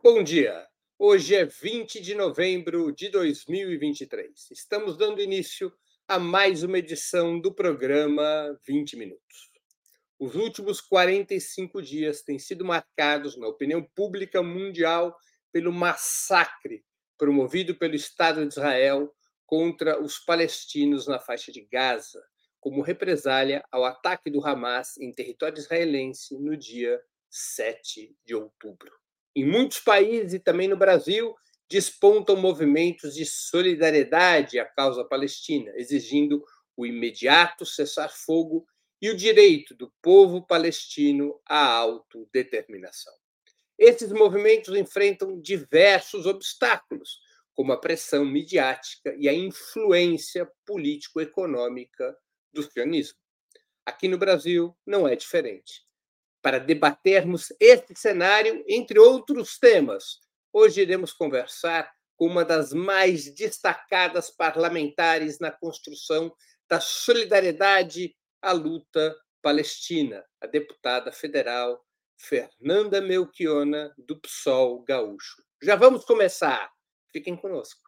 Bom dia. Hoje é 20 de novembro de 2023. Estamos dando início a mais uma edição do programa 20 Minutos. Os últimos 45 dias têm sido marcados na opinião pública mundial pelo massacre promovido pelo Estado de Israel contra os palestinos na faixa de Gaza, como represália ao ataque do Hamas em território israelense no dia 7 de outubro. Em muitos países e também no Brasil, despontam movimentos de solidariedade à causa palestina, exigindo o imediato cessar-fogo e o direito do povo palestino à autodeterminação. Esses movimentos enfrentam diversos obstáculos, como a pressão midiática e a influência político-econômica do sionismo. Aqui no Brasil não é diferente. Para debatermos este cenário, entre outros temas, hoje iremos conversar com uma das mais destacadas parlamentares na construção da solidariedade à luta palestina, a deputada federal Fernanda Melchiona, do PSOL Gaúcho. Já vamos começar. Fiquem conosco.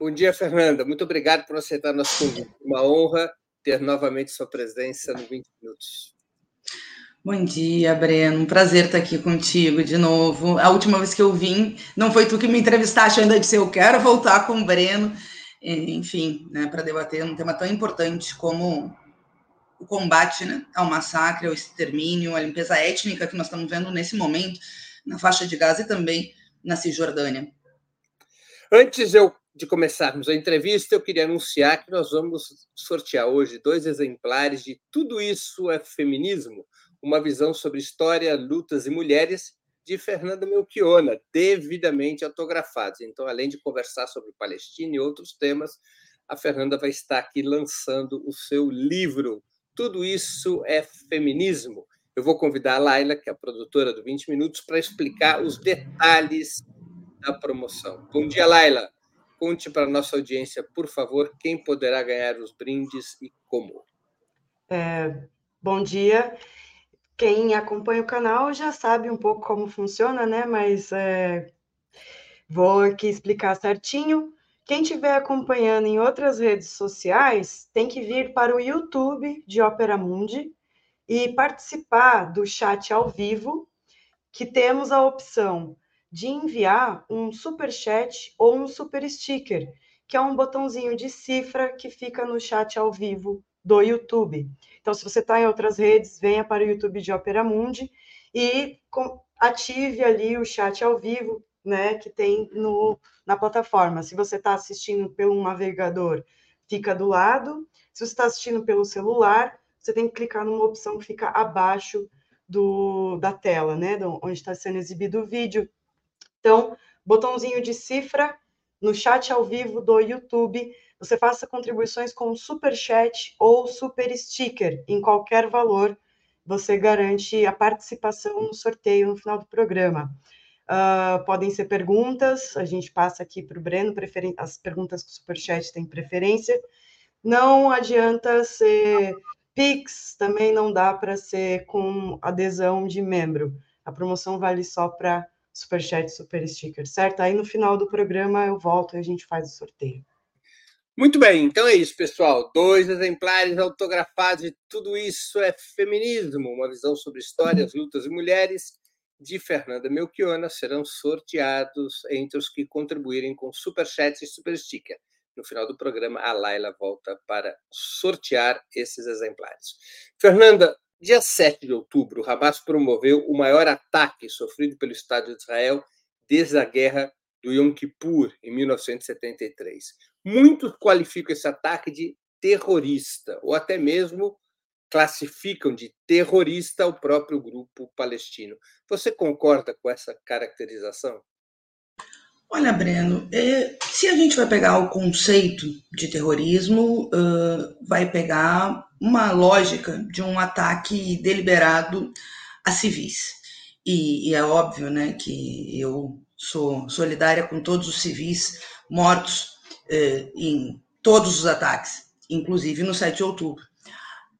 Bom dia, Fernanda. Muito obrigado por aceitar nosso convite. Uma honra ter novamente sua presença no 20 Minutos. Bom dia, Breno. Um prazer estar aqui contigo de novo. A última vez que eu vim, não foi tu que me entrevistaste, ainda disse eu quero voltar com o Breno, enfim, né, para debater um tema tão importante como o combate né, ao massacre, ao extermínio, à limpeza étnica que nós estamos vendo nesse momento na faixa de Gaza e também na Cisjordânia. Antes eu de começarmos a entrevista, eu queria anunciar que nós vamos sortear hoje dois exemplares de Tudo Isso é Feminismo, uma visão sobre história, lutas e mulheres, de Fernanda Melchiona, devidamente autografados. Então, além de conversar sobre Palestina e outros temas, a Fernanda vai estar aqui lançando o seu livro. Tudo isso é feminismo. Eu vou convidar a Laila, que é a produtora do 20 Minutos, para explicar os detalhes da promoção. Bom dia, Laila. Conte para a nossa audiência, por favor, quem poderá ganhar os brindes e como. É, bom dia. Quem acompanha o canal já sabe um pouco como funciona, né? Mas é, vou aqui explicar certinho. Quem estiver acompanhando em outras redes sociais tem que vir para o YouTube de Opera Mundi e participar do chat ao vivo, que temos a opção de enviar um super chat ou um super sticker, que é um botãozinho de cifra que fica no chat ao vivo do YouTube. Então, se você está em outras redes, venha para o YouTube de Opera Mundi e ative ali o chat ao vivo, né, que tem no, na plataforma. Se você está assistindo pelo navegador, fica do lado. Se você está assistindo pelo celular, você tem que clicar numa opção que fica abaixo do, da tela, né, onde está sendo exibido o vídeo. Então, botãozinho de cifra no chat ao vivo do YouTube. Você faça contribuições com super chat ou super sticker em qualquer valor. Você garante a participação no sorteio no final do programa. Uh, podem ser perguntas, a gente passa aqui para o Breno, as perguntas com superchat têm preferência. Não adianta ser Pix, também não dá para ser com adesão de membro. A promoção vale só para superchat, super sticker, certo? Aí no final do programa eu volto e a gente faz o sorteio. Muito bem, então é isso, pessoal. Dois exemplares autografados de Tudo Isso é Feminismo, uma visão sobre histórias, lutas e mulheres, de Fernanda Melchiona, serão sorteados entre os que contribuírem com superchat e super sticker. No final do programa, a Laila volta para sortear esses exemplares. Fernanda, Dia 7 de outubro, o Hamas promoveu o maior ataque sofrido pelo Estado de Israel desde a guerra do Yom Kippur, em 1973. Muitos qualificam esse ataque de terrorista, ou até mesmo classificam de terrorista o próprio grupo palestino. Você concorda com essa caracterização? Olha, Breno, é, se a gente vai pegar o conceito de terrorismo, vai pegar uma lógica de um ataque deliberado a civis. e, é óbvio né, que eu sou solidária com todos os civis mortos em todos os ataques, inclusive no 7 de outubro.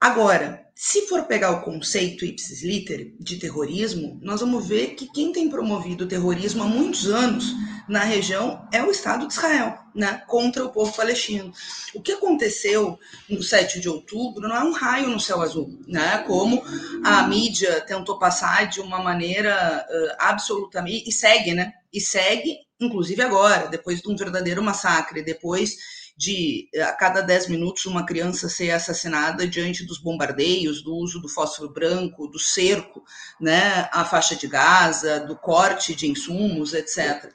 Agora, se for pegar o conceito ipsis liter de terrorismo, nós vamos ver que quem tem promovido o terrorismo há muitos anos na região é o Estado de Israel, né, contra o povo palestino. O que aconteceu no 7 de outubro não é um raio no céu azul, né, como a mídia tentou passar de uma maneira uh, absolutamente e segue, né, e segue, inclusive agora, depois de um verdadeiro massacre, depois de a cada 10 minutos uma criança ser assassinada diante dos bombardeios, do uso do fósforo branco, do cerco, né, a faixa de Gaza, do corte de insumos, etc.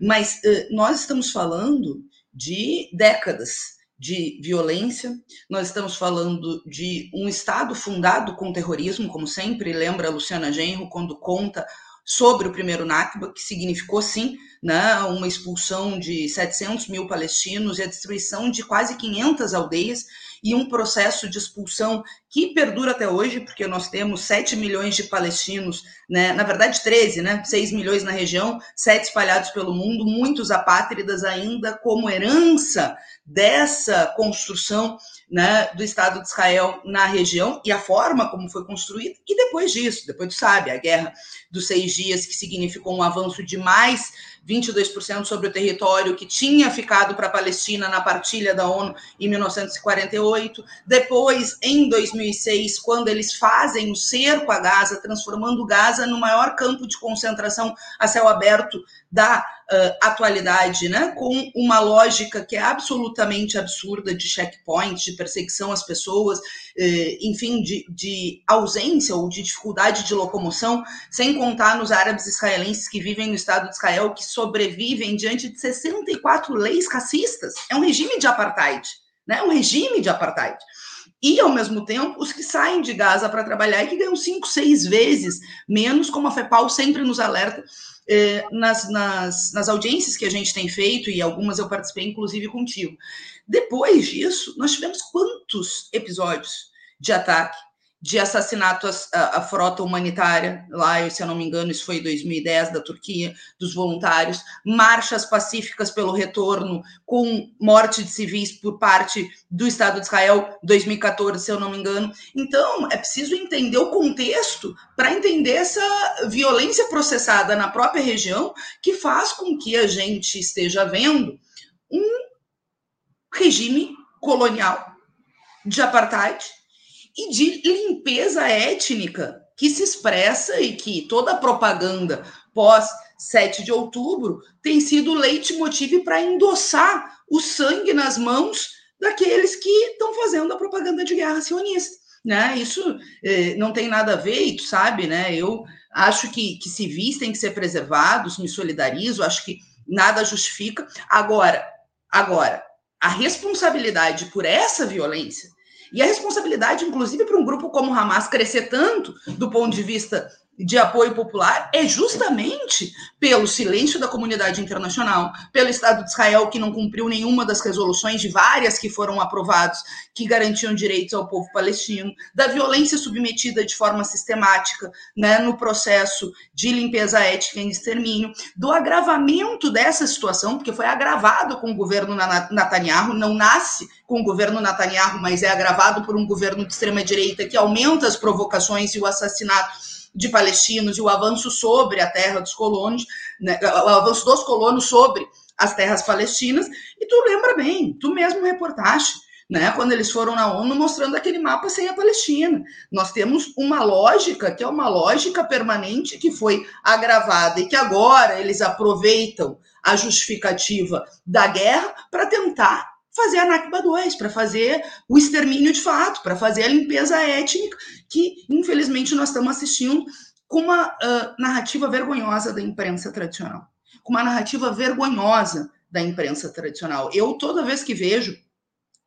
Mas nós estamos falando de décadas de violência, nós estamos falando de um Estado fundado com terrorismo, como sempre lembra a Luciana Genro quando conta sobre o primeiro Nakba, que significou, sim, né, uma expulsão de 700 mil palestinos e a destruição de quase 500 aldeias e um processo de expulsão que perdura até hoje, porque nós temos 7 milhões de palestinos, né, na verdade 13, né, 6 milhões na região, 7 espalhados pelo mundo, muitos apátridas ainda como herança dessa construção né, do Estado de Israel na região e a forma como foi construída, e depois disso, depois tu sabe, a guerra dos seis dias, que significou um avanço de mais 22% sobre o território que tinha ficado para a Palestina na partilha da ONU em 1948. Depois, em 2006, quando eles fazem o cerco a Gaza, transformando Gaza no maior campo de concentração a céu aberto da uh, atualidade, né? com uma lógica que é absolutamente absurda de checkpoint, de perseguição às pessoas, uh, enfim, de, de ausência ou de dificuldade de locomoção, sem contar nos árabes israelenses que vivem no Estado de Israel, que sobrevivem diante de 64 leis racistas. É um regime de apartheid, né? Um regime de apartheid. E, ao mesmo tempo, os que saem de Gaza para trabalhar e que ganham cinco, seis vezes menos, como a FEPAL sempre nos alerta eh, nas, nas, nas audiências que a gente tem feito, e algumas eu participei, inclusive, contigo. Depois disso, nós tivemos quantos episódios de ataque de assassinato à, à, frota humanitária, lá, se eu não me engano, isso foi em 2010, da Turquia, dos voluntários, marchas pacíficas pelo retorno, com morte de civis por parte do Estado de Israel, 2014, se eu não me engano. Então, é preciso entender o contexto para entender essa violência processada na própria região, que faz com que a gente esteja vendo um regime colonial de apartheid e de limpeza étnica que se expressa e que toda a propaganda pós 7 de outubro tem sido leitmotiv para endossar o sangue nas mãos daqueles que estão fazendo a propaganda de guerra sionista. Né? Isso eh, não tem nada a ver, e tu sabe, né? Eu acho que, que civis têm que ser preservados, me solidarizo, acho que nada justifica. Agora, agora, a responsabilidade por essa violência e a responsabilidade, inclusive, para um grupo como o Hamas crescer tanto do ponto de vista de apoio popular é justamente pelo silêncio da comunidade internacional, pelo Estado de Israel que não cumpriu nenhuma das resoluções de várias que foram aprovadas que garantiam direitos ao povo palestino, da violência submetida de forma sistemática né, no processo de limpeza étnica e extermínio, do agravamento dessa situação, porque foi agravado com o governo Netanyahu, não nasce com o governo Netanyahu, mas é agravado por um governo de extrema direita que aumenta as provocações e o assassinato de palestinos e o avanço sobre a terra dos colonos, né, o avanço dos colonos sobre as terras palestinas, e tu lembra bem, tu mesmo reportaste, né, quando eles foram na ONU mostrando aquele mapa sem a Palestina. Nós temos uma lógica que é uma lógica permanente que foi agravada e que agora eles aproveitam a justificativa da guerra para tentar fazer a Nakba 2, para fazer o extermínio de fato, para fazer a limpeza étnica, que infelizmente nós estamos assistindo com uma uh, narrativa vergonhosa da imprensa tradicional. Com uma narrativa vergonhosa da imprensa tradicional. Eu, toda vez que vejo,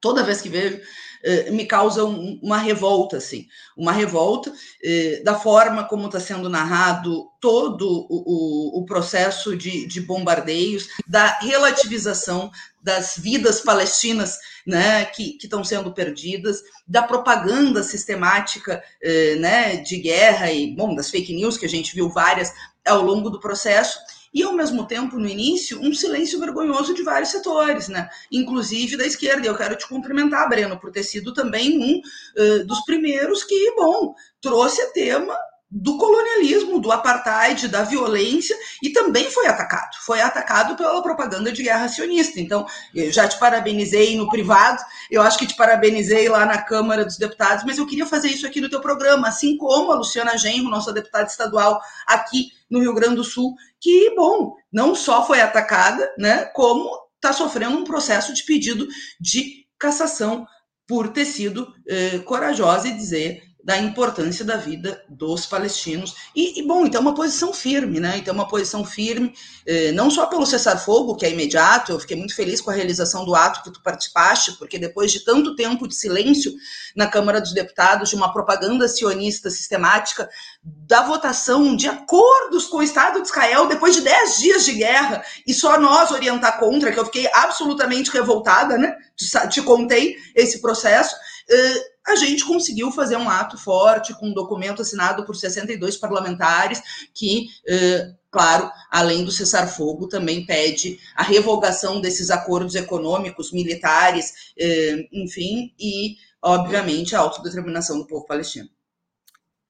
toda vez que vejo eh, me causa um, uma revolta, assim, uma revolta eh, da forma como está sendo narrado todo o, o, o processo de, de bombardeios, da relativização das vidas palestinas né, que estão sendo perdidas, da propaganda sistemática eh, né, de guerra e, bom, das fake news, que a gente viu várias ao longo do processo, e, ao mesmo tempo, no início, um silêncio vergonhoso de vários setores, né? inclusive da esquerda. Eu quero te cumprimentar, Breno, por ter sido também um uh, dos primeiros que, bom, trouxe a tema do colonialismo, do apartheid, da violência e também foi atacado. Foi atacado pela propaganda de guerra sionista. Então, eu já te parabenizei no privado, eu acho que te parabenizei lá na Câmara dos Deputados, mas eu queria fazer isso aqui no teu programa, assim como a Luciana Genro, nossa deputada estadual aqui no Rio Grande do Sul, que, bom, não só foi atacada, né, como está sofrendo um processo de pedido de cassação por ter sido eh, corajosa e dizer da importância da vida dos palestinos. E, e, bom, então uma posição firme, né? Então uma posição firme, eh, não só pelo cessar-fogo, que é imediato, eu fiquei muito feliz com a realização do ato que tu participaste, porque depois de tanto tempo de silêncio na Câmara dos Deputados, de uma propaganda sionista sistemática, da votação de acordos com o Estado de Israel, depois de dez dias de guerra, e só nós orientar contra, que eu fiquei absolutamente revoltada, né? Te, te contei esse processo. Eh, a gente conseguiu fazer um ato forte, com um documento assinado por 62 parlamentares, que, eh, claro, além do cessar-fogo, também pede a revogação desses acordos econômicos, militares, eh, enfim, e, obviamente, a autodeterminação do povo palestino.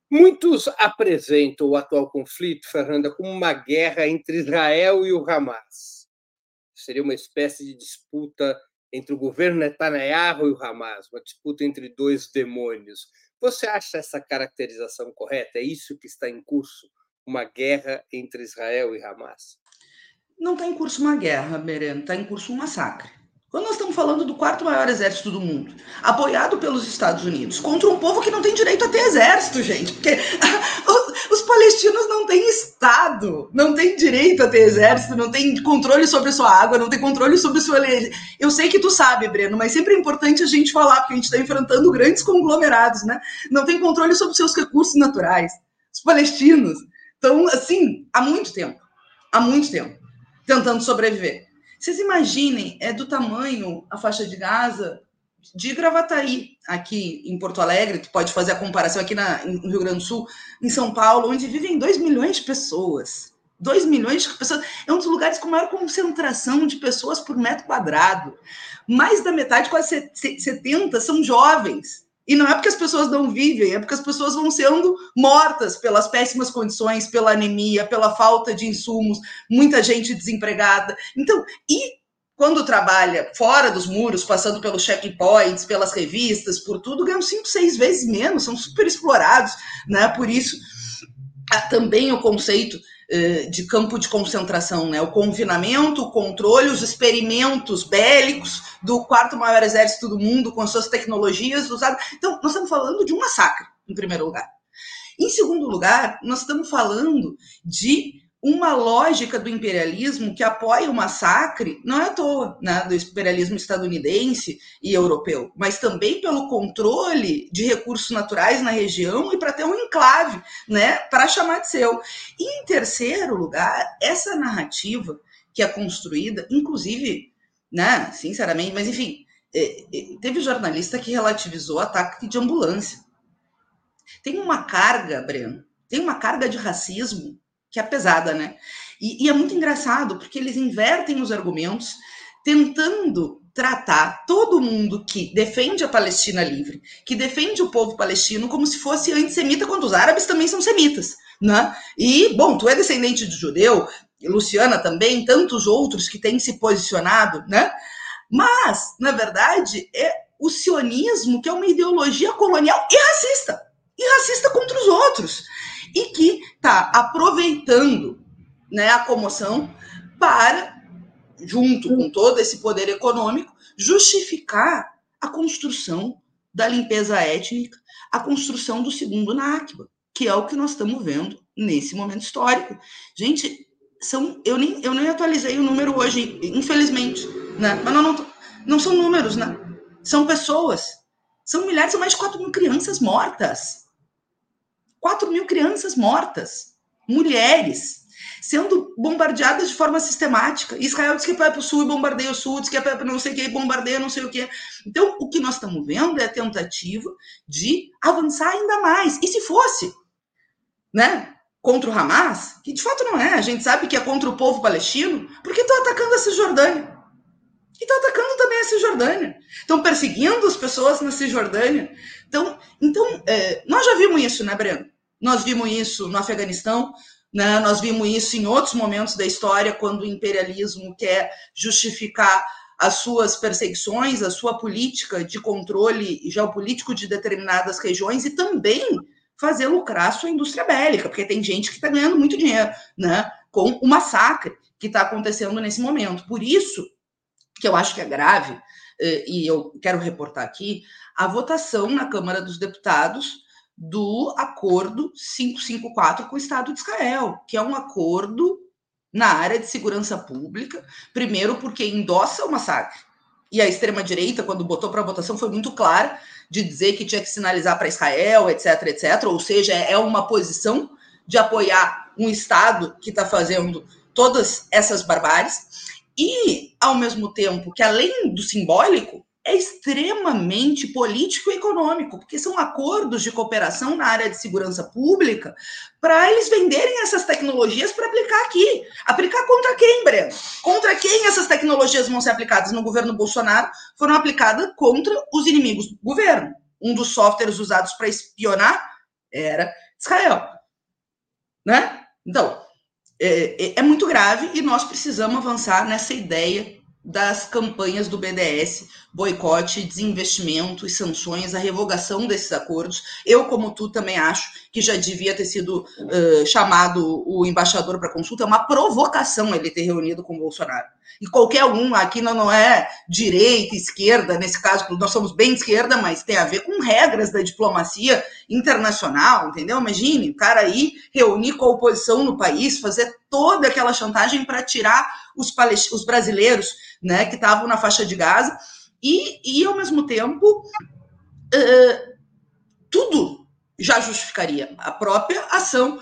Muitos apresentam o atual conflito, Fernanda, como uma guerra entre Israel e o Hamas. Seria uma espécie de disputa entre o governo Netanyahu e o Hamas, uma disputa entre dois demônios. Você acha essa caracterização correta? É isso que está em curso? Uma guerra entre Israel e Hamas? Não está em curso uma guerra, Bereno, está em curso um massacre. Quando nós estamos falando do quarto maior exército do mundo, apoiado pelos Estados Unidos, contra um povo que não tem direito a ter exército, gente, porque os palestinos não têm Estado, não têm direito a ter exército, não têm controle sobre sua água, não têm controle sobre sua lei. Eu sei que tu sabe, Breno, mas sempre é importante a gente falar, porque a gente está enfrentando grandes conglomerados, né? Não tem controle sobre seus recursos naturais. Os palestinos estão, assim, há muito tempo, há muito tempo, tentando sobreviver. Vocês imaginem, é do tamanho a faixa de Gaza de Gravataí, aqui em Porto Alegre, tu pode fazer a comparação aqui na, no Rio Grande do Sul, em São Paulo, onde vivem 2 milhões de pessoas. 2 milhões de pessoas. É um dos lugares com maior concentração de pessoas por metro quadrado. Mais da metade, quase 70, são jovens. E não é porque as pessoas não vivem, é porque as pessoas vão sendo mortas pelas péssimas condições, pela anemia, pela falta de insumos, muita gente desempregada. Então, e quando trabalha fora dos muros, passando pelos checkpoints, pelas revistas, por tudo, ganham cinco, seis vezes menos, são super explorados, né? Por isso, também o conceito de campo de concentração, né? O confinamento, o controle, os experimentos bélicos do quarto maior exército do mundo com as suas tecnologias usadas. Então, nós estamos falando de um massacre, em primeiro lugar. Em segundo lugar, nós estamos falando de uma lógica do imperialismo que apoia o massacre, não é à toa, né, do imperialismo estadunidense e europeu, mas também pelo controle de recursos naturais na região e para ter um enclave, né, para chamar de seu. E em terceiro lugar, essa narrativa que é construída, inclusive, né, sinceramente, mas enfim, é, é, teve jornalista que relativizou o ataque de ambulância. Tem uma carga, Breno, tem uma carga de racismo que é pesada, né? E, e, é muito engraçado, porque eles invertem os argumentos, tentando tratar todo mundo que defende a Palestina livre, que defende o povo palestino, como se fosse antissemita, quando os árabes também são semitas, né? E, bom, tu é descendente de judeu, Luciana também, tantos outros que têm se posicionado, né? Mas, na verdade, é o sionismo, que é uma ideologia colonial e racista, e racista contra os outros e que está aproveitando né, a comoção para, junto com todo esse poder econômico, justificar a construção da limpeza étnica, a construção do segundo Nakba, que é o que nós estamos vendo nesse momento histórico. Gente, são, eu, nem, eu nem atualizei o número hoje, infelizmente, né? mas não, não, não são números, né? são pessoas São milhares, são mais de 4 mil crianças mortas. 4 mil crianças mortas. Mulheres sendo bombardeadas de forma sistemática. Israel diz que vai para o sul e bombardeia o sul, diz que é para não sei o que e bombardeia não sei o que. Então, o que nós estamos vendo é a tentativa de avançar ainda mais. E se fosse, né, contra o Hamas, que de fato não é, a gente sabe que é contra o povo palestino, porque estão atacando a Cisjordânia. E estão atacando também a Cisjordânia. Estão perseguindo as pessoas na Cisjordânia. Então, então é, nós já vimos isso, né, Breno? Nós vimos isso no Afeganistão, né? Nós vimos isso em outros momentos da história, quando o imperialismo quer justificar as suas perseguições, a sua política de controle geopolítico de determinadas regiões e também fazer lucrar sua indústria bélica, porque tem gente que está ganhando muito dinheiro né, com o massacre que está acontecendo nesse momento. Por isso que eu acho que é grave, eh, e eu quero reportar aqui, a votação na Câmara dos Deputados do acordo 554 com o Estado de Israel, que é um acordo na área de segurança pública, primeiro porque endossa o massacre. E a extrema-direita, quando botou para votação, foi muito clara de dizer que tinha que sinalizar para Israel, etc, etc. Ou seja, é uma posição de apoiar um Estado que está fazendo todas essas barbáries. E, ao mesmo tempo que, além do simbólico, é extremamente político e econômico, porque são acordos de cooperação na área de segurança pública para eles venderem essas tecnologias para aplicar aqui. Aplicar contra quem, Breno? Contra quem essas tecnologias vão ser aplicadas? No governo Bolsonaro foram aplicadas contra os inimigos do governo. Um dos softwares usados para espionar era Israel. Né? Então, é, é, é muito grave e nós precisamos avançar nessa ideia das campanhas do BDS, boicote, desinvestimento e sanções, a revogação desses acordos. Eu, como tu, também acho que já devia ter sido uh, chamado o embaixador para consulta. É uma provocação ele ter reunido com o Bolsonaro. E qualquer um, aqui não, não é direita, esquerda, nesse caso, nós somos bem esquerda, mas tem a ver com regras da diplomacia internacional, entendeu? Imagine o cara aí reunir com a oposição no país, fazer toda aquela chantagem para tirar os, os brasileiros né, que estavam na faixa de Gaza, e, e ao mesmo tempo, uh, tudo já justificaria a própria ação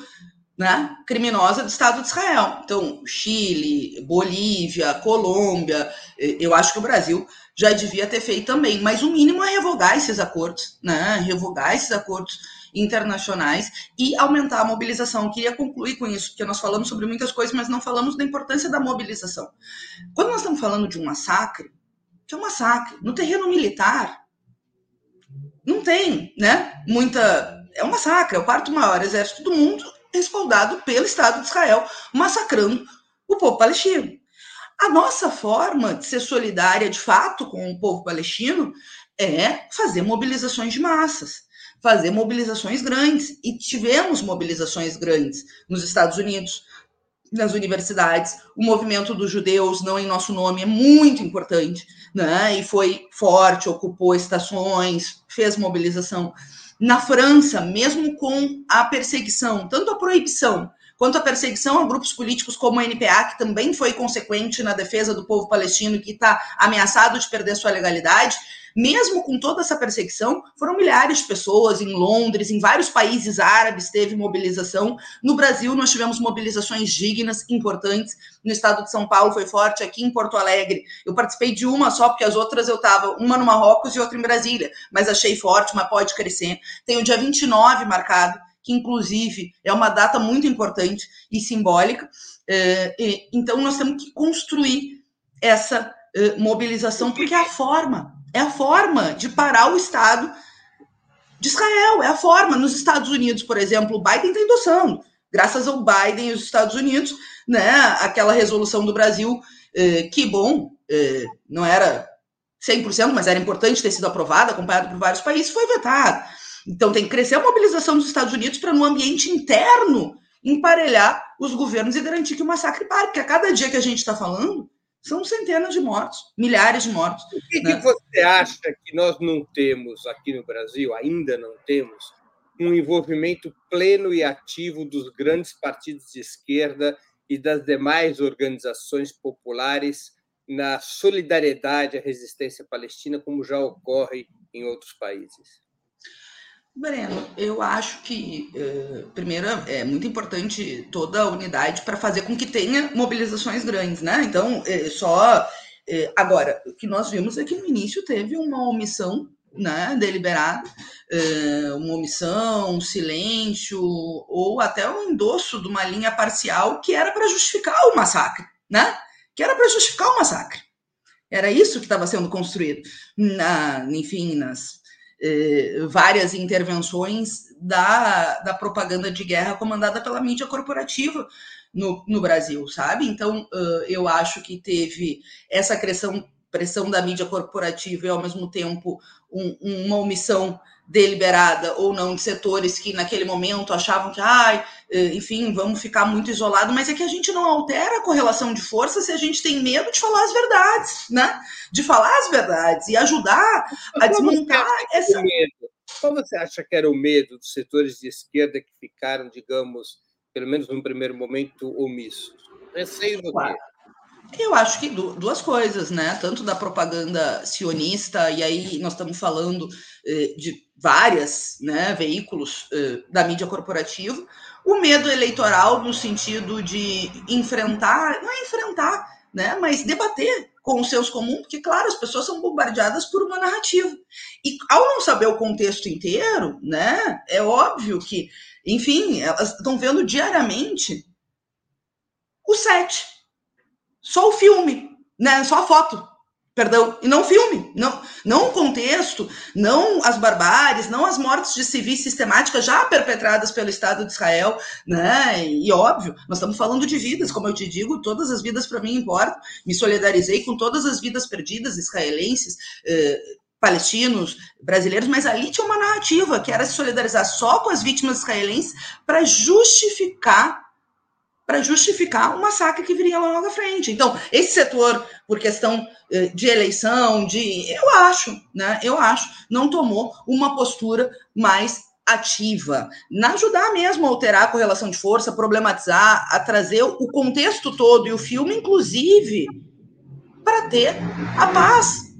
né, criminosa do Estado de Israel. Então, Chile, Bolívia, Colômbia, eu acho que o Brasil já devia ter feito também, mas o mínimo é revogar esses acordos, né, revogar esses acordos internacionais e aumentar a mobilização. Eu queria concluir com isso, porque nós falamos sobre muitas coisas, mas não falamos da importância da mobilização. Quando nós estamos falando de um massacre, que é um massacre, no terreno militar, não tem, né? Muita. É um massacre, é o quarto maior exército do mundo, respaldado pelo Estado de Israel, massacrando o povo palestino. A nossa forma de ser solidária de fato com o povo palestino é fazer mobilizações de massas fazer mobilizações grandes. E tivemos mobilizações grandes nos Estados Unidos, nas universidades. O movimento dos judeus, não em nosso nome, é muito importante, né? E foi forte, ocupou estações, fez mobilização. Na França, mesmo com a perseguição, tanto a proibição quanto a perseguição a grupos políticos como a NPA, que também foi consequente na defesa do povo palestino, que está ameaçado de perder sua legalidade, mesmo com toda essa perseguição, foram milhares de pessoas em Londres, em vários países árabes teve mobilização. No Brasil, nós tivemos mobilizações dignas, importantes. No estado de São Paulo foi forte, aqui em Porto Alegre. Eu participei de uma só, porque as outras eu estava, uma no Marrocos e outra em Brasília, mas achei forte, mas pode crescer. Tem o dia 29 marcado, que inclusive é uma data muito importante e simbólica. É, então, nós temos que construir essa é, mobilização, porque é a forma é a forma de parar o Estado de Israel, é a forma. Nos Estados Unidos, por exemplo, o Biden está endossando, graças ao Biden e os Estados Unidos, né, aquela resolução do Brasil, eh, que bom, não era 100%, mas era importante ter sido aprovada, acompanhada por vários países, foi vetada. Então tem que crescer a mobilização dos Estados Unidos para, no ambiente interno, emparelhar os governos e garantir que o massacre pare, porque a cada dia que a gente está falando, são centenas de mortos, milhares de mortos. O que, né? que você acha que nós não temos aqui no Brasil, ainda não temos, um envolvimento pleno e ativo dos grandes partidos de esquerda e das demais organizações populares na solidariedade à resistência palestina, como já ocorre em outros países? Breno, eu acho que, uh, primeiro, é muito importante toda a unidade para fazer com que tenha mobilizações grandes, né? Então, é, só. É, agora, o que nós vimos é que no início teve uma omissão né, deliberada, uma omissão, um silêncio, ou até um endosso de uma linha parcial que era para justificar o massacre, né? Que era para justificar o massacre. Era isso que estava sendo construído, na, enfim, nas eh, várias intervenções da, da propaganda de guerra comandada pela mídia corporativa no, no Brasil, sabe? Então, uh, eu acho que teve essa pressão, pressão da mídia corporativa e, ao mesmo tempo, um, uma omissão deliberada ou não de setores que naquele momento achavam que, ai, eh, enfim, vamos ficar muito isolado, mas é que a gente não altera a correlação de força se a gente tem medo de falar as verdades, né? De falar as verdades e ajudar a desmontar essa. Qual você acha que era o medo dos setores de esquerda que ficaram, digamos, pelo menos no primeiro momento, omissos? Receio do quê? Eu acho que duas coisas, né? Tanto da propaganda sionista, e aí nós estamos falando eh, de várias né, veículos eh, da mídia corporativa, o medo eleitoral no sentido de enfrentar, não é enfrentar, né, mas debater com os seus comuns, porque, claro, as pessoas são bombardeadas por uma narrativa. E ao não saber o contexto inteiro, né, é óbvio que, enfim, elas estão vendo diariamente o set só o filme, né? Só a foto, perdão, e não filme, não, não o contexto, não as barbáries, não as mortes de civis sistemáticas já perpetradas pelo Estado de Israel, né? E óbvio, nós estamos falando de vidas, como eu te digo, todas as vidas para mim importam. Me solidarizei com todas as vidas perdidas israelenses. Eh, palestinos, brasileiros, mas ali tinha uma narrativa que era se solidarizar só com as vítimas israelenses para justificar para justificar o massacre que viria logo à frente. Então, esse setor, por questão eh, de eleição, de eu acho, né? Eu acho, não tomou uma postura mais ativa, na ajudar mesmo a alterar a correlação de força, problematizar, a trazer o contexto todo e o filme, inclusive, para ter a paz.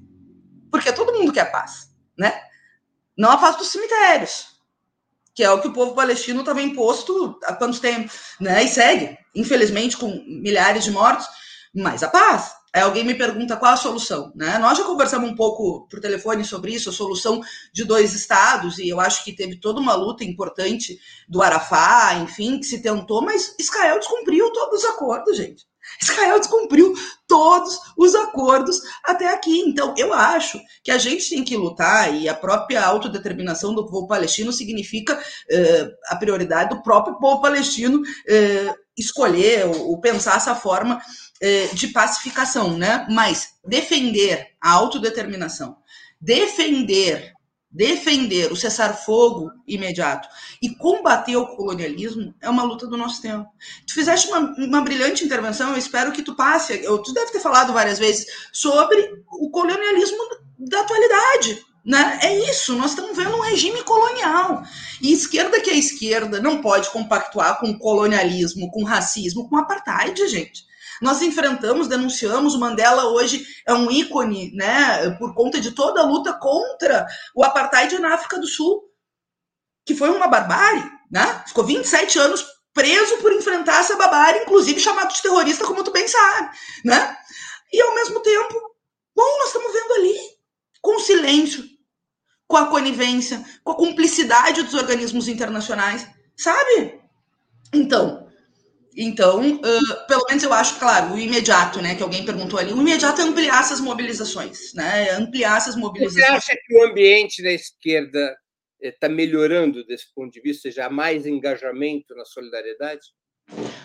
Porque todo mundo quer paz, né? Não a paz dos cemitérios, que é o que o povo palestino estava imposto há quanto tempo, né? E segue, infelizmente, com milhares de mortos, mas a paz. Aí alguém me pergunta qual a solução, né? Nós já conversamos um pouco por telefone sobre isso, a solução de dois estados, e eu acho que teve toda uma luta importante do Arafá, enfim, que se tentou, mas Israel descumpriu todos os acordos, gente. Israel descumpriu todos os acordos até aqui. Então, eu acho que a gente tem que lutar, e a própria autodeterminação do povo palestino significa uh, a prioridade do próprio povo palestino uh, escolher ou, ou, pensar essa forma uh, de pacificação, né? Mas defender a autodeterminação, defender defender o cessar-fogo imediato e combater o colonialismo é uma luta do nosso tempo. Tu fizeste uma, uma brilhante intervenção, eu espero que tu passe, eu, tu deve ter falado várias vezes sobre o colonialismo da atualidade. Né? É isso, nós estamos vendo um regime colonial. E esquerda que é esquerda não pode compactuar com colonialismo, com racismo, com apartheid, gente. Nós enfrentamos, denunciamos, o Mandela hoje é um ícone, né, por conta de toda a luta contra o apartheid na África do Sul, que foi uma barbárie, né? Ficou 27 anos preso por enfrentar essa barbárie, inclusive chamado de terrorista, como tu bem sabe, né? E ao mesmo tempo, bom, nós estamos vendo ali, com o silêncio, com a conivência, com a cumplicidade dos organismos internacionais, sabe? Então, então, uh, pelo menos eu acho, claro, o imediato, né, que alguém perguntou ali, o imediato é ampliar essas mobilizações, né, é ampliar essas mobilizações. Você acha que o ambiente da esquerda está melhorando desse ponto de vista, já mais engajamento na solidariedade?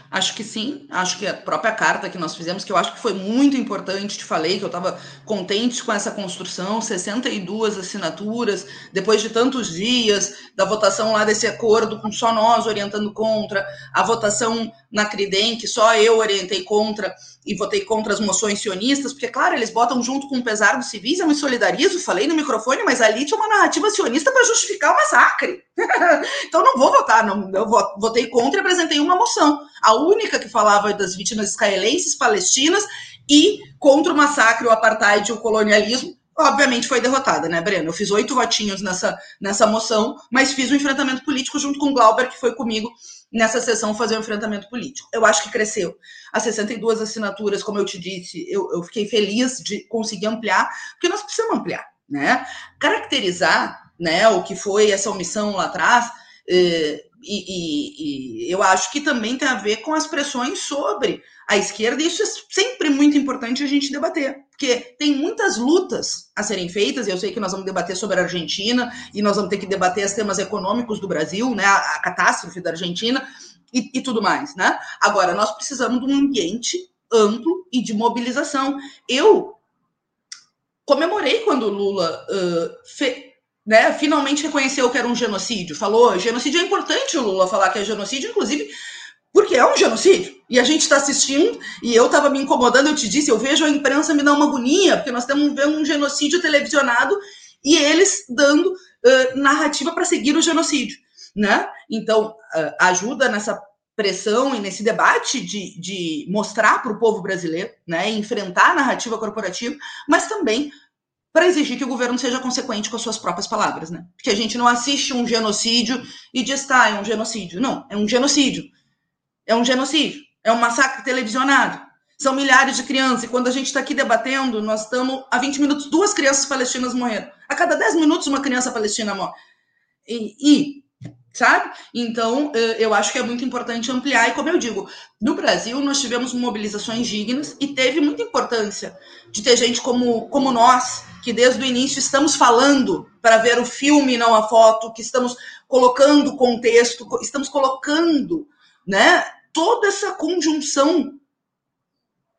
Acho que sim, acho que a própria carta que nós fizemos, que eu acho que foi muito importante, te falei que eu estava contente com essa construção, 62 assinaturas, depois de tantos dias da votação lá desse acordo, com só nós orientando contra, a votação na Cridem, que só eu orientei contra e votei contra as moções sionistas, porque, claro, eles botam junto com o pesar dos civis, eu me solidarizo, falei no microfone, mas ali tinha uma narrativa sionista para justificar o massacre. então não vou votar, não, eu votei contra e apresentei uma moção. a única que falava das vítimas israelenses, palestinas e contra o massacre, o apartheid e o colonialismo, obviamente foi derrotada, né, Breno? Eu fiz oito votinhos nessa, nessa moção, mas fiz um enfrentamento político junto com o Glauber, que foi comigo nessa sessão fazer um enfrentamento político. Eu acho que cresceu. As 62 assinaturas, como eu te disse, eu, eu fiquei feliz de conseguir ampliar, porque nós precisamos ampliar, né? Caracterizar né, o que foi essa omissão lá atrás, eh, e, e, e, eu acho que também tem a ver com as pressões sobre a esquerda, e isso é sempre muito importante a gente debater, porque tem muitas lutas a serem feitas, e eu sei que nós vamos debater sobre a Argentina, e nós vamos ter que debater os temas econômicos do Brasil, né, a, a catástrofe da Argentina, e, e, tudo mais, né? Agora, nós precisamos de um ambiente amplo e de mobilização. Eu comemorei quando o Lula uh, né, finalmente reconheceu que era um genocídio, falou, genocídio é importante o Lula falar que é genocídio, inclusive porque é um genocídio. E a gente está assistindo, e eu estava me incomodando, eu te disse, eu vejo a imprensa me dar uma agonia, porque nós estamos vendo um genocídio televisionado e eles dando uh, narrativa para seguir o genocídio. Né? Então, uh, ajuda nessa pressão e nesse debate de, de mostrar para o povo brasileiro, né, enfrentar a narrativa corporativa, mas também para exigir que o governo seja consequente com as suas próprias palavras, né? Porque a gente não assiste um genocídio e diz, tá, é um genocídio. Não, é um genocídio. É um genocídio. É um massacre televisionado. São milhares de crianças. E quando a gente está aqui debatendo, nós estamos há 20 minutos, duas crianças palestinas morreram. A cada 10 minutos, uma criança palestina morre. E, e sabe? Então, eh, eu acho que é muito importante ampliar. E como eu digo, no Brasil nós tivemos mobilizações dignas e teve muita importância de ter gente como, como nós, que desde o início estamos falando para ver o filme, não a foto, que estamos colocando contexto, estamos colocando né, toda essa conjunção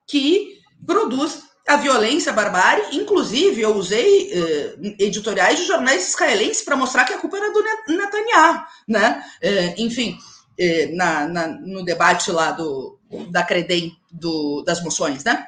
que produz a violência, a barbárie. Inclusive, eu usei eh, editoriais de jornais israelenses para mostrar que a culpa era do Netanyahu, né? Eh, enfim, eh, na, na, no debate lá do, da Credem do, das moções, né?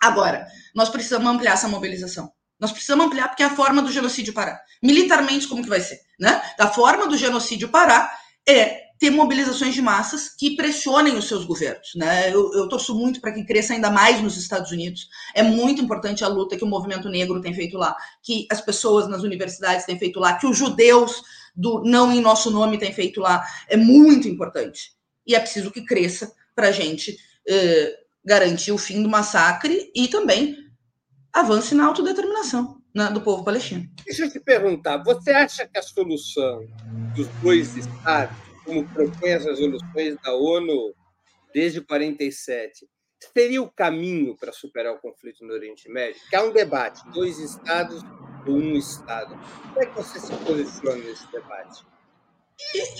Agora, nós precisamos ampliar essa mobilização. Nós precisamos ampliar porque é a forma do genocídio parar. Militarmente, como que vai ser? Né? A forma do genocídio parar é ter mobilizações de massas que pressionem os seus governos. Né? Eu, eu torço muito para que cresça ainda mais nos Estados Unidos. É muito importante a luta que o movimento negro tem feito lá, que as pessoas nas universidades têm feito lá, que os judeus do não em nosso nome têm feito lá. É muito importante. E é preciso que cresça para a gente eh, garantir o fim do massacre e também avance na autodeterminação do povo palestino. Deixa eu te perguntar, você acha que a solução dos dois estados, como propõe as resoluções da ONU desde 47, seria o caminho para superar o conflito no Oriente Médio? Que há um debate, dois estados ou um estado. Como é que você se posiciona nesse debate?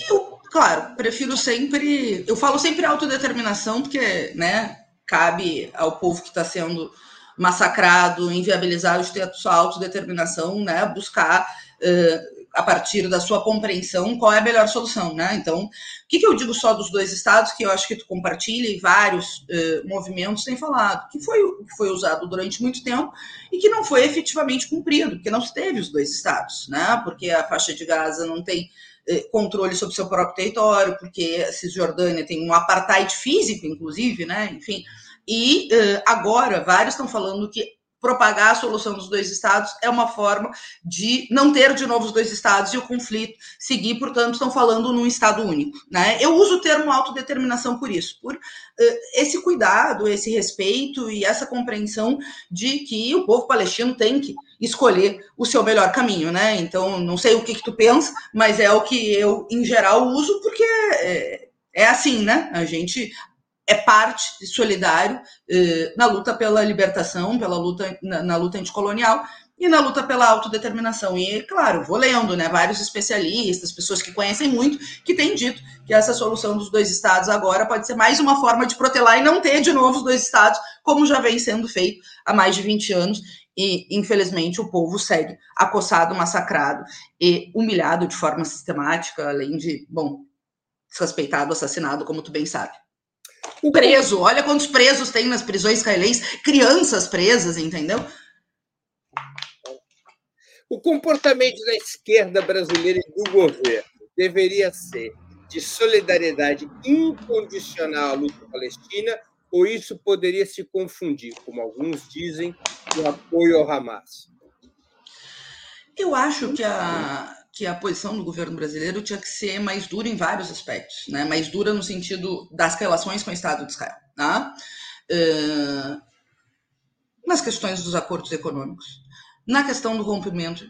Eu, claro, prefiro sempre. Eu falo sempre autodeterminação, porque né, cabe ao povo que está sendo massacrado, inviabilizar ter sua autodeterminação, né, buscar uh, a partir da sua compreensão qual é a melhor solução, né? Então, o que, que eu digo só dos dois estados que eu acho que tu compartilha e vários uh, movimentos têm falado, que foi foi usado durante muito tempo e que não foi efetivamente cumprido, porque não se teve os dois estados, né? Porque a faixa de Gaza não tem controle sobre seu próprio território, porque a Cisjordânia tem um apartheid físico, inclusive, né? Enfim, e uh, agora, vários estão falando que propagar a solução dos dois estados é uma forma de não ter de novo os dois estados e o conflito seguir, portanto, estão falando num estado único. Né? Eu uso o termo autodeterminação por isso, por uh, esse cuidado, esse respeito e essa compreensão de que o povo palestino tem que escolher o seu melhor caminho, né? Então, não sei o que, que tu pensa, mas é o que eu, em geral, uso, porque é, é assim, né? A gente é parte solidário eh, na luta pela libertação, pela luta na, na, luta anticolonial e na luta pela autodeterminação. E, claro, vou lendo, né, vários especialistas, pessoas que conhecem muito, que têm dito que essa solução dos dois estados agora pode ser mais uma forma de protelar e não ter de novo os dois estados, como já vem sendo feito há mais de 20 anos. E, infelizmente, o povo segue acossado, massacrado e humilhado de forma sistemática, além de, bom, desrespeitado, assassinado, como tu bem sabe preso. Olha quantos presos tem nas prisões israelenses, crianças presas, entendeu? O comportamento da esquerda brasileira e do governo deveria ser de solidariedade incondicional à luta palestina, ou isso poderia se confundir, como alguns dizem, com apoio ao Hamas? Eu acho que a, que a posição do governo brasileiro tinha que ser mais dura em vários aspectos, né? mais dura no sentido das relações com o Estado de Israel. Uh, nas questões dos acordos econômicos, na questão do rompimento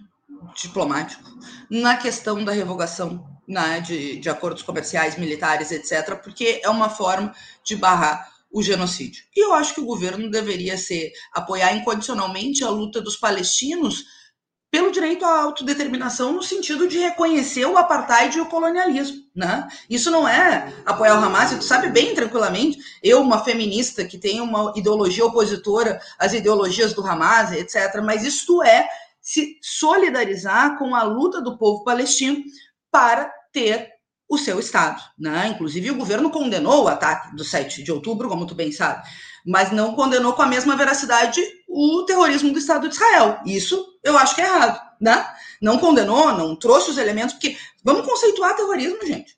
diplomático, na questão da revogação né, de, de acordos comerciais, militares, etc., porque é uma forma de barrar o genocídio. E eu acho que o governo deveria ser apoiar incondicionalmente a luta dos palestinos pelo direito à autodeterminação no sentido de reconhecer o apartheid e o colonialismo, né? Isso não é apoiar o Hamas, tu sabe bem tranquilamente, eu, uma feminista que tem uma ideologia opositora às ideologias do Hamas, etc., mas isto é se solidarizar com a luta do povo palestino para ter o seu Estado. Né? Inclusive, o governo condenou o ataque do 7 de outubro, como tu bem sabe, mas não condenou com a mesma veracidade o terrorismo do Estado de Israel. Isso eu acho que é errado. Né? Não condenou, não trouxe os elementos, porque vamos conceituar terrorismo, gente.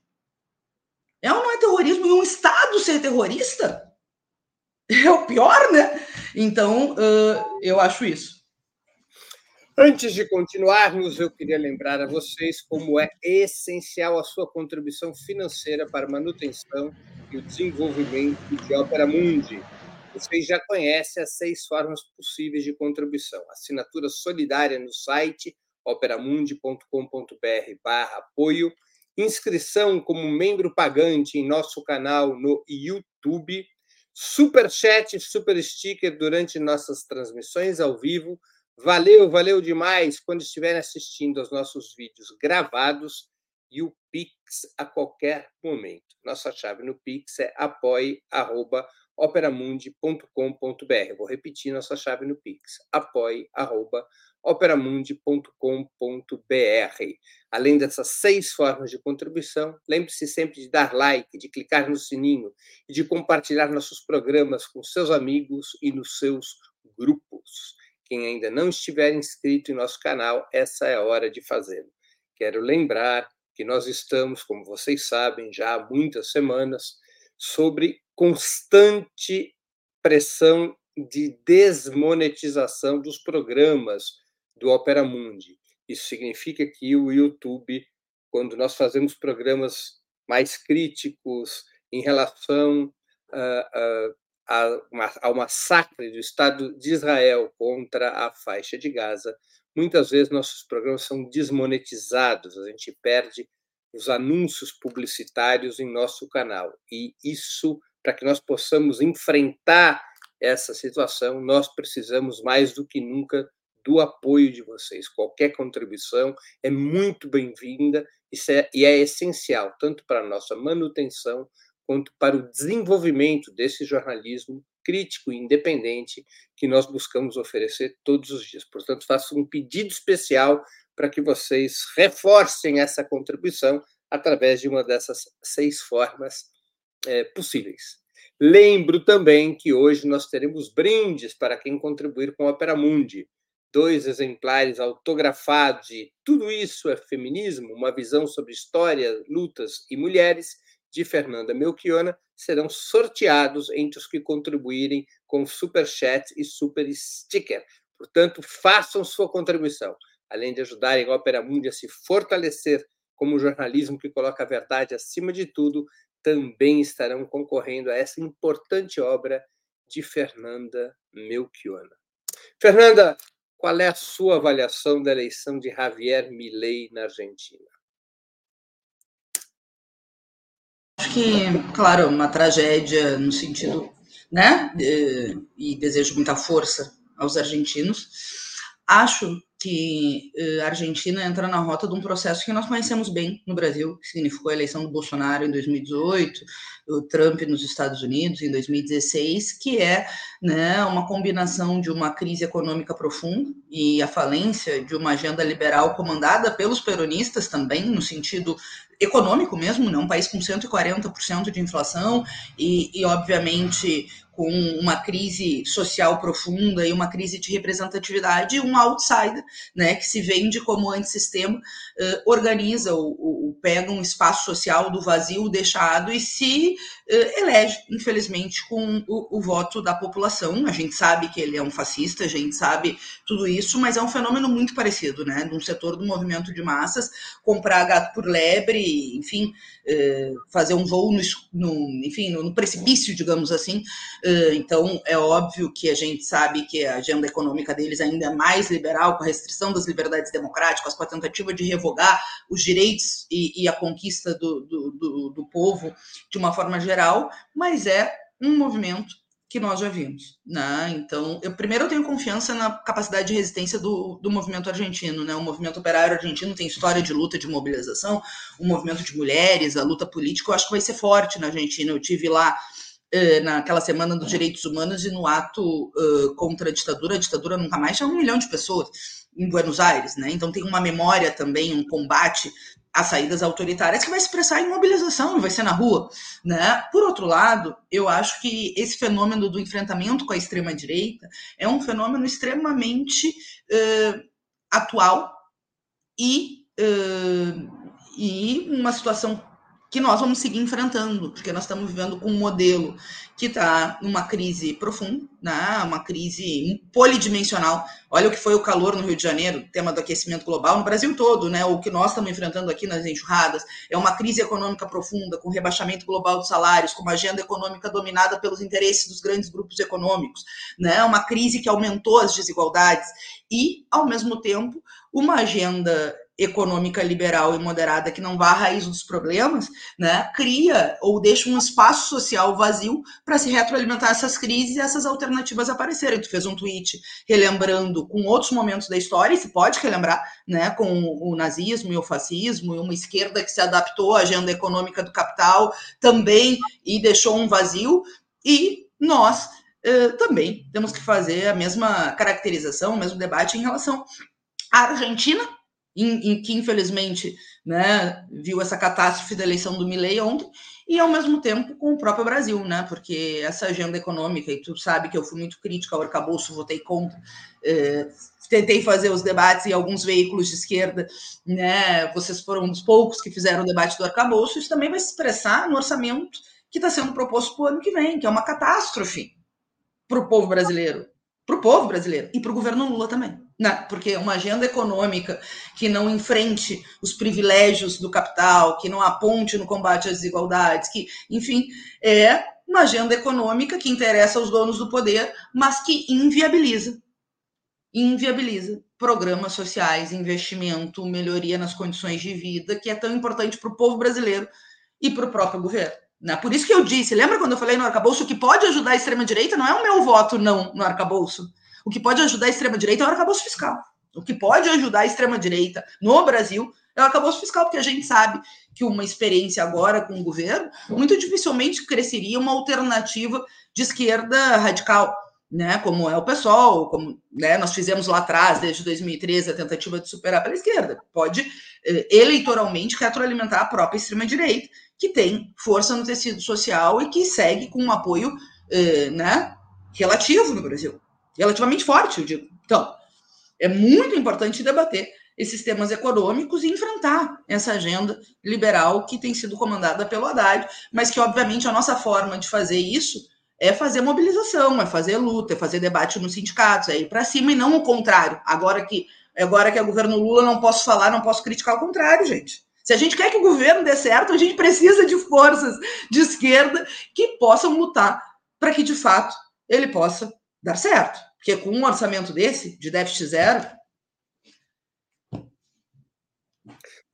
É ou não é terrorismo? E um Estado ser terrorista é o pior, né? Então, uh, eu acho isso. Antes de continuarmos, eu queria lembrar a vocês como é essencial a sua contribuição financeira para a manutenção e o desenvolvimento de Opera Mundi. Vocês já conhecem as seis formas possíveis de contribuição. Assinatura solidária no site operamundi.com.br barra apoio, inscrição como membro pagante em nosso canal no YouTube, super chat, super sticker durante nossas transmissões ao vivo, Valeu, valeu demais quando estiverem assistindo aos nossos vídeos gravados e o Pix a qualquer momento. Nossa chave no Pix é apoie.operamundi.com.br. Vou repetir nossa chave no Pix, apoie.operamundi.com.br. Além dessas seis formas de contribuição, lembre-se sempre de dar like, de clicar no sininho e de compartilhar nossos programas com seus amigos e nos seus grupos. Quem ainda não estiver inscrito em nosso canal, essa é a hora de fazê-lo. Quero lembrar que nós estamos, como vocês sabem, já há muitas semanas, sobre constante pressão de desmonetização dos programas do Opera Mundi. Isso significa que o YouTube, quando nós fazemos programas mais críticos em relação uh, uh, ao massacre do Estado de Israel contra a faixa de Gaza, muitas vezes nossos programas são desmonetizados, a gente perde os anúncios publicitários em nosso canal. E isso, para que nós possamos enfrentar essa situação, nós precisamos mais do que nunca do apoio de vocês. Qualquer contribuição é muito bem-vinda é, e é essencial, tanto para a nossa manutenção quanto para o desenvolvimento desse jornalismo crítico e independente que nós buscamos oferecer todos os dias. Portanto, faço um pedido especial para que vocês reforcem essa contribuição através de uma dessas seis formas é, possíveis. Lembro também que hoje nós teremos brindes para quem contribuir com a Opera Mundi. Dois exemplares autografados de Tudo Isso é Feminismo, uma visão sobre história, lutas e mulheres, de Fernanda Melchiona serão sorteados entre os que contribuírem com super chat e super sticker. Portanto, façam sua contribuição, além de ajudarem a Opera Mundi a se fortalecer como jornalismo que coloca a verdade acima de tudo, também estarão concorrendo a essa importante obra de Fernanda Melchiona. Fernanda, qual é a sua avaliação da eleição de Javier Milei na Argentina? Acho que, claro, uma tragédia no sentido, né? E desejo muita força aos argentinos. Acho que eh, a Argentina entra na rota de um processo que nós conhecemos bem no Brasil, que significou a eleição do Bolsonaro em 2018, o Trump nos Estados Unidos em 2016, que é né, uma combinação de uma crise econômica profunda e a falência de uma agenda liberal comandada pelos peronistas também, no sentido econômico mesmo, né? um país com 140% de inflação e, e, obviamente, com uma crise social profunda e uma crise de representatividade, um outsider, né, que se vende como antissistema, uh, organiza o, pega um espaço social do vazio deixado e se uh, elege, infelizmente, com o, o, voto da população. A gente sabe que ele é um fascista, a gente sabe tudo isso, mas é um fenômeno muito parecido, né, de um setor do movimento de massas comprar gato por lebre, enfim, uh, fazer um voo no, no enfim, no, no precipício, digamos assim, então, é óbvio que a gente sabe que a agenda econômica deles ainda é mais liberal, com a restrição das liberdades democráticas, com a tentativa de revogar os direitos e, e a conquista do, do, do, do povo de uma forma geral, mas é um movimento que nós já vimos. Né? Então, eu primeiro eu tenho confiança na capacidade de resistência do, do movimento argentino. Né? O movimento operário argentino tem história de luta, de mobilização, o movimento de mulheres, a luta política, eu acho que vai ser forte na Argentina. Eu tive lá naquela semana dos direitos humanos e no ato uh, contra a ditadura, a ditadura nunca mais tinha um milhão de pessoas em Buenos Aires, né? Então tem uma memória também, um combate às saídas autoritárias que vai se expressar em mobilização, vai ser na rua, né? Por outro lado, eu acho que esse fenômeno do enfrentamento com a extrema direita é um fenômeno extremamente uh, atual e e uma situação que nós vamos seguir enfrentando, porque nós estamos vivendo com um modelo que está numa crise profunda, né? uma crise polidimensional. Olha o que foi o calor no Rio de Janeiro, tema do aquecimento global, no Brasil todo, né? o que nós estamos enfrentando aqui nas enxurradas, é uma crise econômica profunda, com rebaixamento global de salários, com uma agenda econômica dominada pelos interesses dos grandes grupos econômicos, né? uma crise que aumentou as desigualdades e, ao mesmo tempo, uma agenda econômica liberal e moderada que não vá à raiz dos problemas, né, cria ou deixa um espaço social vazio para se retroalimentar essas crises e essas alternativas aparecerem. Tu fez um tweet relembrando com outros momentos da história, e se pode relembrar, né, com o nazismo e o fascismo, e uma esquerda que se adaptou à agenda econômica do capital também e deixou um vazio, e nós eh, também temos que fazer a mesma caracterização, o mesmo debate em relação à Argentina, em, em, que infelizmente né, viu essa catástrofe da eleição do Milley ontem, e ao mesmo tempo com o próprio Brasil, né? Porque essa agenda econômica, e tu sabe que eu fui muito crítica ao arcabouço, votei contra, eh, tentei fazer os debates em alguns veículos de esquerda, né? Vocês foram um dos poucos que fizeram o debate do arcabouço, isso também vai se expressar no orçamento que está sendo proposto para o ano que vem, que é uma catástrofe para o povo brasileiro, para o povo brasileiro e para o governo Lula também. Né? Porque uma agenda econômica que não enfrente os privilégios do capital, que não aponte no combate às desigualdades, que, enfim, é uma agenda econômica que interessa aos donos do poder, mas que inviabiliza inviabiliza programas sociais, investimento, melhoria nas condições de vida, que é tão importante para o povo brasileiro e para o próprio governo. Né? Por isso que eu disse, lembra quando eu falei no arcabouço, que pode ajudar a extrema-direita não é o meu voto não no arcabouço, o que pode ajudar a extrema-direita é o arcabouço fiscal. O que pode ajudar a extrema-direita no Brasil é o arcabouço fiscal, porque a gente sabe que uma experiência agora com o governo muito dificilmente cresceria uma alternativa de esquerda radical, né? Como é o PSOL, como né, nós fizemos lá atrás, desde 2013, a tentativa de superar pela esquerda. Pode eh, eleitoralmente retroalimentar a própria extrema-direita, que tem força no tecido social e que segue com um apoio eh, né, relativo no Brasil relativamente forte, eu digo. Então, é muito importante debater esses temas econômicos e enfrentar essa agenda liberal que tem sido comandada pelo Haddad, mas que, obviamente, a nossa forma de fazer isso é fazer mobilização, é fazer luta, é fazer debate nos sindicatos, é ir para cima e não o contrário. Agora que agora que é o governo Lula, não posso falar, não posso criticar o contrário, gente. Se a gente quer que o governo dê certo, a gente precisa de forças de esquerda que possam lutar para que, de fato, ele possa dar certo. Porque com um orçamento desse, de déficit zero.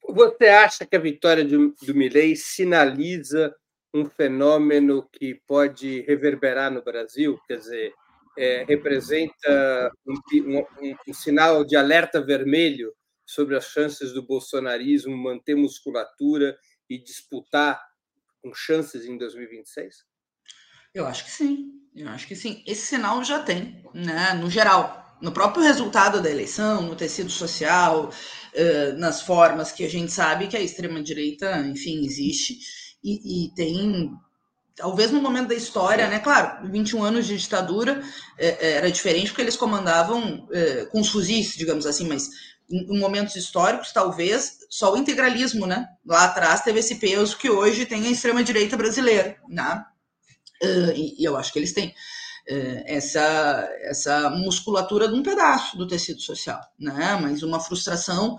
Você acha que a vitória do, do Milley sinaliza um fenômeno que pode reverberar no Brasil? Quer dizer, é, representa um, um, um sinal de alerta vermelho sobre as chances do bolsonarismo manter musculatura e disputar com chances em 2026? Eu acho que sim. Eu acho que sim. Esse sinal já tem, né? No geral, no próprio resultado da eleição, no tecido social, uh, nas formas que a gente sabe que a extrema-direita, enfim, existe e, e, tem. Talvez no momento da história, né? Claro, 21 anos de ditadura é, era diferente porque eles comandavam com os fuzis, digamos assim, mas em momentos históricos, talvez só o integralismo, né? Lá atrás teve esse peso que hoje tem a extrema-direita brasileira, né? Uh, e, eu acho que eles têm uh, essa, essa musculatura de um pedaço do tecido social, né? Mas uma frustração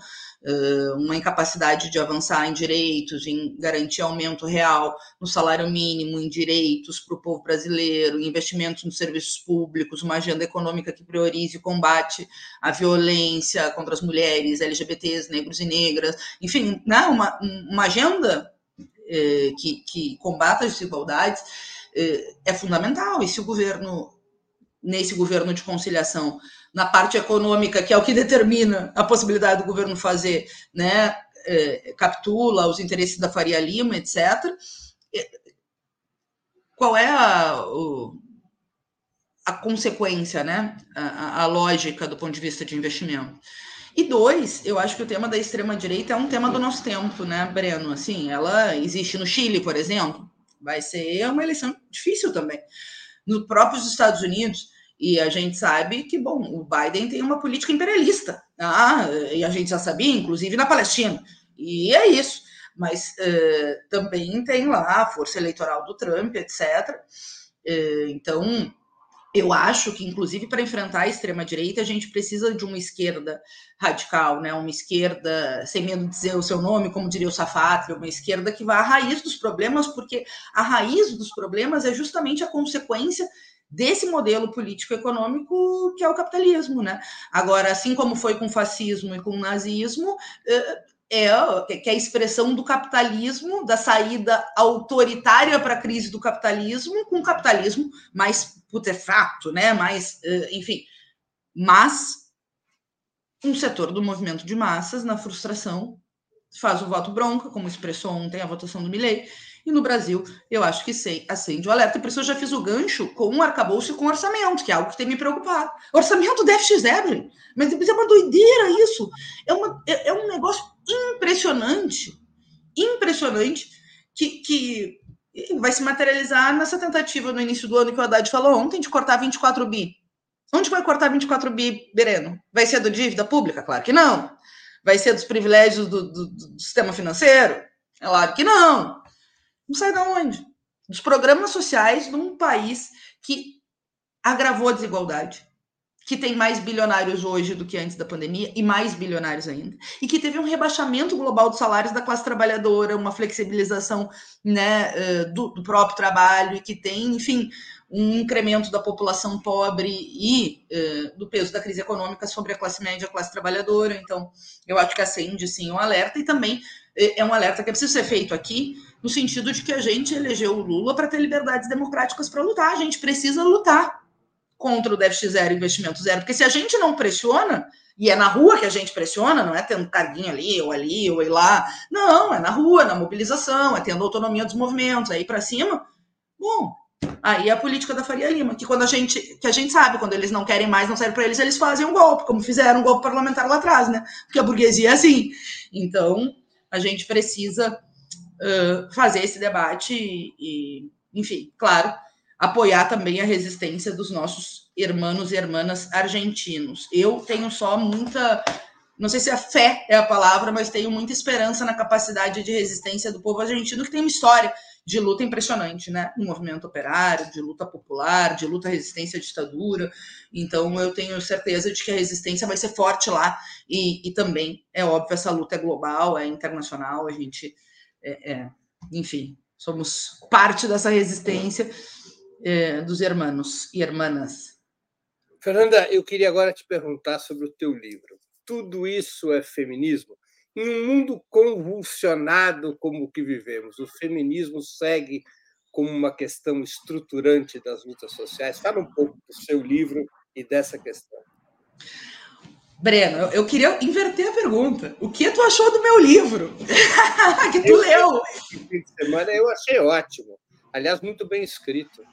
uma incapacidade de avançar em direitos, em garantir aumento real no salário mínimo, em direitos para o povo brasileiro, investimentos nos serviços públicos, uma agenda econômica que priorize o combate à violência contra as mulheres, LGBTs, negros e negras, enfim, né, uma, uma agenda eh, que, que combata as desigualdades eh, é fundamental. E se o governo, nesse governo de conciliação, na parte econômica, que é o que determina a possibilidade do governo fazer, né, é, capitula os interesses da Faria Lima, etc. É, qual é a, a consequência, né, a, a lógica do ponto de vista de investimento? E dois, eu acho que o tema da extrema direita é um tema do nosso tempo, né, Breno? Assim, ela existe no Chile, por exemplo, vai ser uma eleição difícil também. Nos próprios Estados Unidos, e a gente sabe que, bom, o Biden tem uma política imperialista, ah, e a gente já sabia, inclusive na Palestina, e é isso. Mas uh, também tem lá a força eleitoral do Trump, etc. Uh, então, eu acho que, inclusive, para enfrentar a extrema-direita, a gente precisa de uma esquerda radical, né? uma esquerda, sem medo de dizer o seu nome, como diria o Safatri, uma esquerda que vá à raiz dos problemas, porque a raiz dos problemas é justamente a consequência desse modelo político-econômico que é o capitalismo, né? Agora, assim como foi com o fascismo e com o nazismo, eh, é que é a expressão do capitalismo, da saída autoritária para a crise do capitalismo, com o capitalismo mais putrefato, né? Mais, eh, enfim, mas um setor do movimento de massas, na frustração, faz o voto bronca, como expressou ontem a votação do Milley, e no Brasil, eu acho que sei, acende o alerta. E por isso eu já fiz o gancho com um arcabouço e com orçamento, que é algo que tem me preocupado. Orçamento déficit zero. Mas é uma doideira isso. É, uma, é, é um negócio impressionante. Impressionante que, que vai se materializar nessa tentativa no início do ano que o Haddad falou ontem de cortar 24 bi. Onde vai cortar 24 bi, Bereno? Vai ser do dívida pública? Claro que não. Vai ser dos privilégios do, do, do sistema financeiro? Claro que não. Não sai da onde? Dos programas sociais de um país que agravou a desigualdade, que tem mais bilionários hoje do que antes da pandemia e mais bilionários ainda, e que teve um rebaixamento global dos salários da classe trabalhadora, uma flexibilização né, eh, do, do próprio trabalho, e que tem, enfim, um incremento da população pobre e uh, do peso da crise econômica sobre a classe média e a classe trabalhadora. Então, eu acho que acende sim um alerta e também é um alerta que é preciso ser feito aqui, no sentido de que a gente elegeu o Lula para ter liberdades democráticas para lutar. A gente precisa lutar contra o déficit zero, investimento zero, porque se a gente não pressiona, e é na rua que a gente pressiona, não é tendo carguinho ali ou ali ou lá, não, é na rua, na mobilização, é tendo autonomia dos movimentos, aí para cima. Bom, aí é a política da Faria Lima, que quando a gente, que a gente sabe, quando eles não querem mais, não serve para eles, eles fazem um golpe, como fizeram um golpe parlamentar lá atrás, né? Porque a burguesia é assim. Então, a gente precisa fazer esse debate e, e, enfim, claro, apoiar também a resistência dos nossos irmãos e irmãs argentinos. Eu tenho só muita, não sei se a fé é a palavra, mas tenho muita esperança na capacidade de resistência do povo argentino, que tem uma história de luta impressionante, né? No movimento operário, de luta popular, de luta resistência à ditadura. Então, eu tenho certeza de que a resistência vai ser forte lá. E, e também, é óbvio, essa luta é global, é internacional. A gente é, é, enfim, somos parte dessa resistência é, dos hermanos e hermanas. Fernanda, eu queria agora te perguntar sobre o teu livro. Tudo isso é feminismo? Em um mundo convulsionado como o que vivemos, o feminismo segue como uma questão estruturante das lutas sociais? Fala um pouco do seu livro e dessa questão. Breno, eu, queria inverter a pergunta. O que tu achou do meu livro? que tu eu, leu? Fim de semana eu achei ótimo. Aliás, muito bem escrito.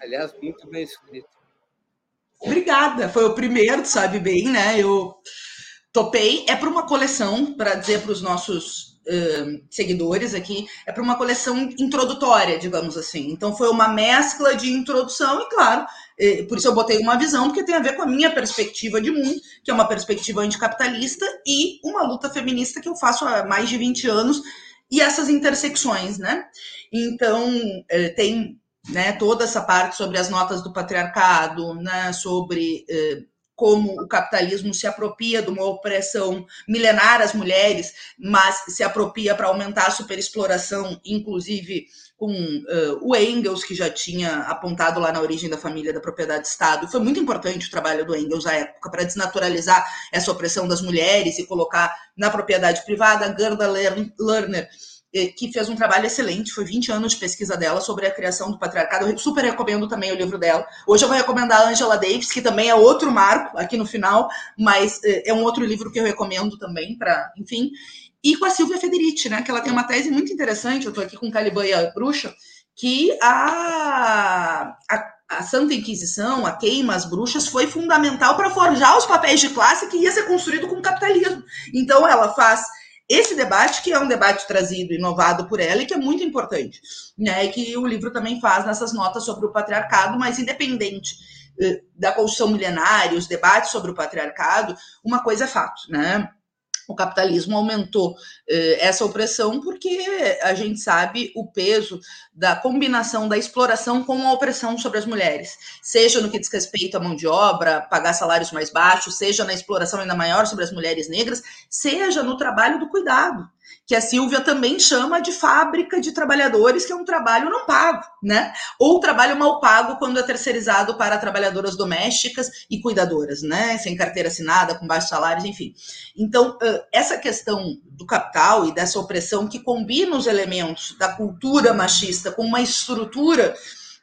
Aliás, muito bem escrito. Obrigada, foi o primeiro, sabe bem, né? Eu topei. É para uma coleção, para dizer para os nossos uh, seguidores aqui, é para uma coleção introdutória, digamos assim. Então foi uma mescla de introdução e, claro, eh, por isso eu botei uma visão, porque tem a ver com a minha perspectiva de mundo, que é uma perspectiva anticapitalista, e uma luta feminista que eu faço há mais de 20 anos, e essas intersecções, né? Então, eh, tem né, toda essa parte sobre as notas do patriarcado, né, sobre eh, como o capitalismo se apropria de uma opressão milenar às mulheres, mas se apropria para aumentar a superexploração, inclusive com uh, o Engels, que já tinha apontado lá na origem da família da propriedade Estado. Foi muito importante o trabalho do Engels à época para desnaturalizar essa opressão das mulheres e colocar na propriedade privada. Gerda Lerner que fez um trabalho excelente, foi 20 anos de pesquisa dela sobre a criação do patriarcado. Eu super recomendo também o livro dela. Hoje eu vou recomendar a Angela Davis, que também é outro marco aqui no final, mas eh, é um outro livro que eu recomendo também para, enfim. E com a Silvia Federici, né, que ela tem uma tese muito interessante, eu estou aqui com Caliban e a Bruxa, que a, a a Santa Inquisição, a queima, as bruxas, foi fundamental para forjar os papéis de classe que ia ser construído com o capitalismo. Então, ela faz esse debate, que é um debate trazido, inovado por ela e que é muito importante, né? E que o livro também faz nessas notas sobre o patriarcado, mas independente eh, da construção milenária, os debates sobre o patriarcado, uma coisa é fato, né? O capitalismo aumentou eh, essa opressão porque a gente sabe o peso da combinação da exploração com a opressão sobre as mulheres, seja no que diz respeito à mão de obra, pagar salários mais baixos, seja na exploração ainda maior sobre as mulheres negras, seja no trabalho do cuidado que a Silvia também chama de fábrica de trabalhadores, que é um trabalho não pago, né? Ou trabalho mal pago quando é terceirizado para trabalhadoras domésticas e cuidadoras, né? Sem carteira assinada, com baixos salários, enfim. Então, essa questão do capital e dessa opressão que combina os elementos da cultura machista com uma estrutura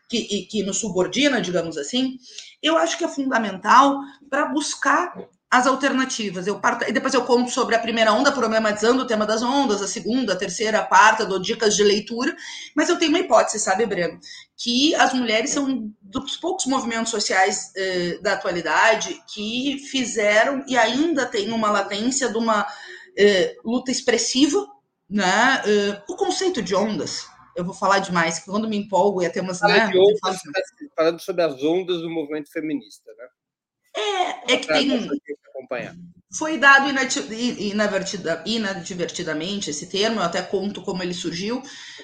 que, que nos subordina, digamos assim, eu acho que é fundamental para buscar as alternativas. Eu parto, e depois eu conto sobre a primeira onda, problematizando o tema das ondas, a segunda, a terceira, a quarta, dou dicas de leitura, mas eu tenho uma hipótese, sabe, Breno? Que as mulheres são dos poucos movimentos sociais eh, da atualidade que fizeram e ainda tem uma latência de uma eh, luta expressiva, né? Eh, o conceito de ondas. Eu vou falar demais, que quando me empolgo ia ter umas. Né? de ondas, tá falando sobre as ondas do movimento feminista, né? É, é que tem. Foi dado inadvertidamente esse termo, eu até conto como ele surgiu,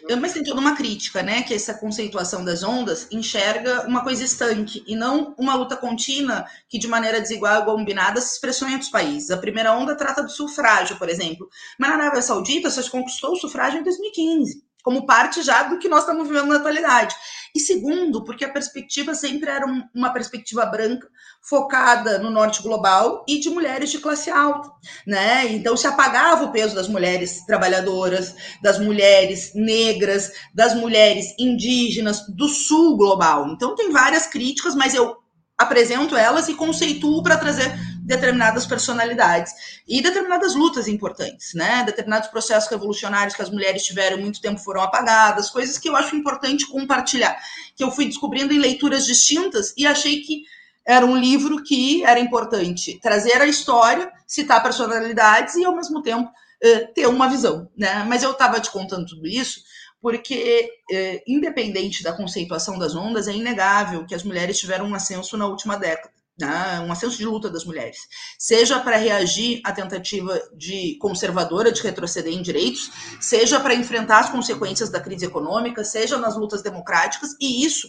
uhum. mas tem toda uma crítica, né? Que essa conceituação das ondas enxerga uma coisa estanque e não uma luta contínua que, de maneira desigual e combinada, se expressou em outros países. A primeira onda trata do sufrágio, por exemplo, mas na Arábia Saudita só se conquistou o sufrágio em 2015 como parte já do que nós estamos vivendo na atualidade. E segundo, porque a perspectiva sempre era uma perspectiva branca, focada no norte global e de mulheres de classe alta, né? Então se apagava o peso das mulheres trabalhadoras, das mulheres negras, das mulheres indígenas do sul global. Então tem várias críticas, mas eu apresento elas e conceituo para trazer determinadas personalidades e determinadas lutas importantes, né? Determinados processos revolucionários que as mulheres tiveram muito tempo foram apagadas, coisas que eu acho importante compartilhar, que eu fui descobrindo em leituras distintas e achei que era um livro que era importante trazer a história, citar personalidades e ao mesmo tempo eh, ter uma visão, né? Mas eu estava te contando tudo isso porque, eh, independente da conceituação das ondas, é inegável que as mulheres tiveram um ascenso na última década né, um ascenso de luta das mulheres, seja para reagir à tentativa de conservadora de retroceder em direitos, seja para enfrentar as consequências da crise econômica, seja nas lutas democráticas, e isso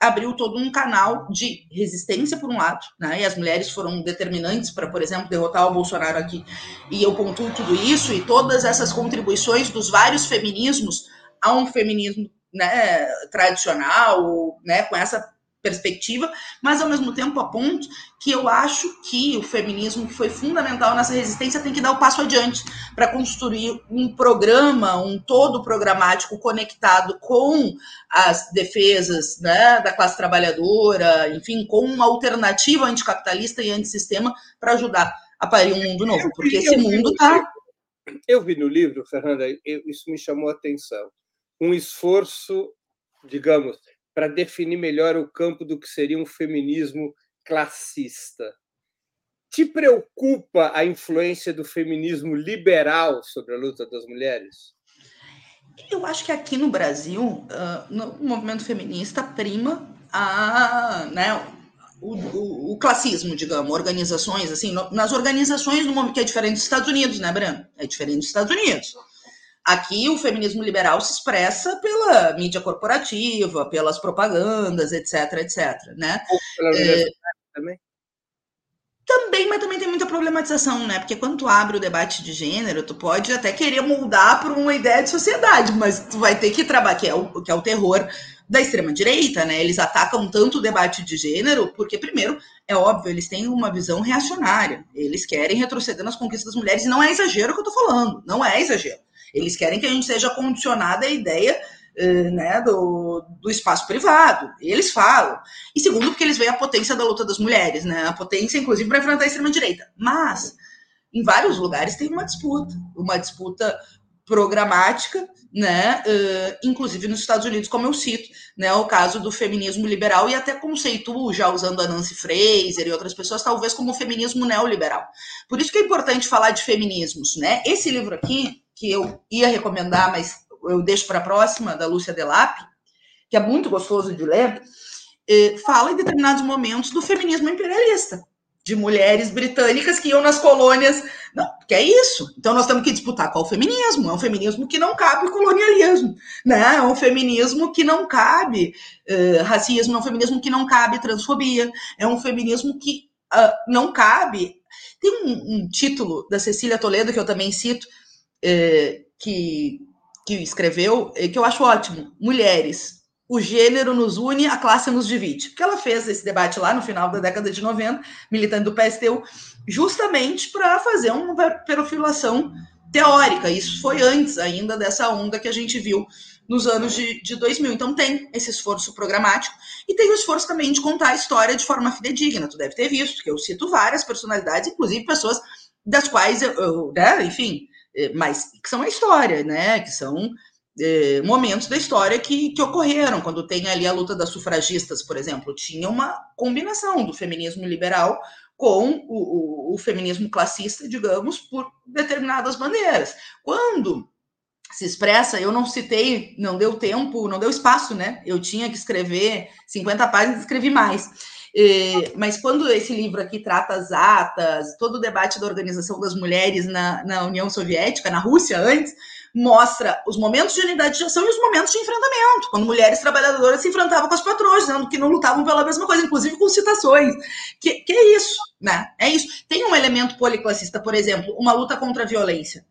abriu todo um canal de resistência por um lado, né? E as mulheres foram determinantes para, por exemplo, derrotar o Bolsonaro aqui. E eu pontuo tudo isso e todas essas contribuições dos vários feminismos a um feminismo né, tradicional, né, com essa perspectiva, mas ao mesmo tempo aponto que eu acho que o feminismo que foi fundamental nessa resistência tem que dar o passo adiante para construir um programa, um todo programático conectado com as defesas né, da classe trabalhadora, enfim, com uma alternativa anticapitalista e antissistema para ajudar a parir um mundo novo, porque esse mundo está. Eu vi no livro, Fernanda, isso me chamou a atenção. Um esforço, digamos, para definir melhor o campo do que seria um feminismo classista. Te preocupa a influência do feminismo liberal sobre a luta das mulheres? Eu acho que aqui no Brasil, no movimento feminista, prima a, né, o, o, o, classismo, digamos, organizações, assim, nas organizações no momento que é diferente dos Estados Unidos, né, Breno? É diferente dos Estados Unidos. Aqui o feminismo liberal se expressa pela mídia corporativa, pelas propagandas, etc, etc, né? Ou pela é, também? Também, mas também tem muita problematização, né? Porque quando tu abre o debate de gênero, tu pode até querer moldar para uma ideia de sociedade, mas tu vai ter que trabalhar, que é o, que é o terror da extrema-direita, né? Eles atacam tanto o debate de gênero, porque, primeiro, é óbvio, eles têm uma visão reacionária. Eles querem retroceder nas conquistas das mulheres, e não é exagero que eu tô falando, não é exagero. Eles querem que a gente seja condicionada à ideia eh, né, do, do espaço privado. Eles falam. E segundo, porque eles veem a potência da luta das mulheres, né? A potência, inclusive, para enfrentar a extrema-direita. Mas, em vários lugares, tem uma disputa. Uma disputa programática, né, uh, inclusive nos Estados Unidos, como eu cito, né, o caso do feminismo liberal e até conceituo, já usando a Nancy Fraser e outras pessoas, talvez como feminismo neoliberal. Por isso que é importante falar de feminismos, né? Esse livro aqui, que eu ia recomendar, mas eu deixo para a próxima, da Lúcia Delap, que é muito gostoso de ler, eh, fala em determinados momentos do feminismo imperialista, de mulheres britânicas que iam nas colônias. Não, que é isso. Então nós temos que disputar qual feminismo. É um feminismo que não cabe colonialismo, né? É um feminismo que não cabe uh, racismo, é um feminismo que não cabe transfobia, é um feminismo que uh, não cabe. Tem um, um, título da Cecília Toledo que eu também cito, uh, que, que escreveu, que eu acho ótimo. Mulheres, o gênero nos une, a classe nos divide. Porque ela fez esse debate lá no final da década de 90, militante do PSTU, justamente para fazer uma perfilação teórica. Isso foi antes ainda dessa onda que a gente viu nos anos de, de 2000. Então tem esse esforço programático e tem o esforço também de contar a história de forma fidedigna. Tu deve ter visto, que eu cito várias personalidades, inclusive pessoas das quais eu, eu né, enfim, mas que são a história, né, que são é, momentos da história que, que ocorreram. Quando tem ali a luta das sufragistas, por exemplo, tinha uma combinação do feminismo liberal com o, o, o feminismo classista, digamos, por determinadas bandeiras. Quando se expressa, eu não citei, não deu tempo, não deu espaço, né? Eu tinha que escrever 50 páginas, escrevi mais. É, mas quando esse livro aqui trata as atas, todo o debate da organização das mulheres na, na União Soviética, na Rússia antes, mostra os momentos de unidade de ação e os momentos de enfrentamento, quando mulheres trabalhadoras se enfrentavam com as patroas, dizendo que não lutavam pela mesma coisa, inclusive com citações. Que, que é isso, né? É isso. Tem um elemento policlassista, por exemplo, uma luta contra a violência.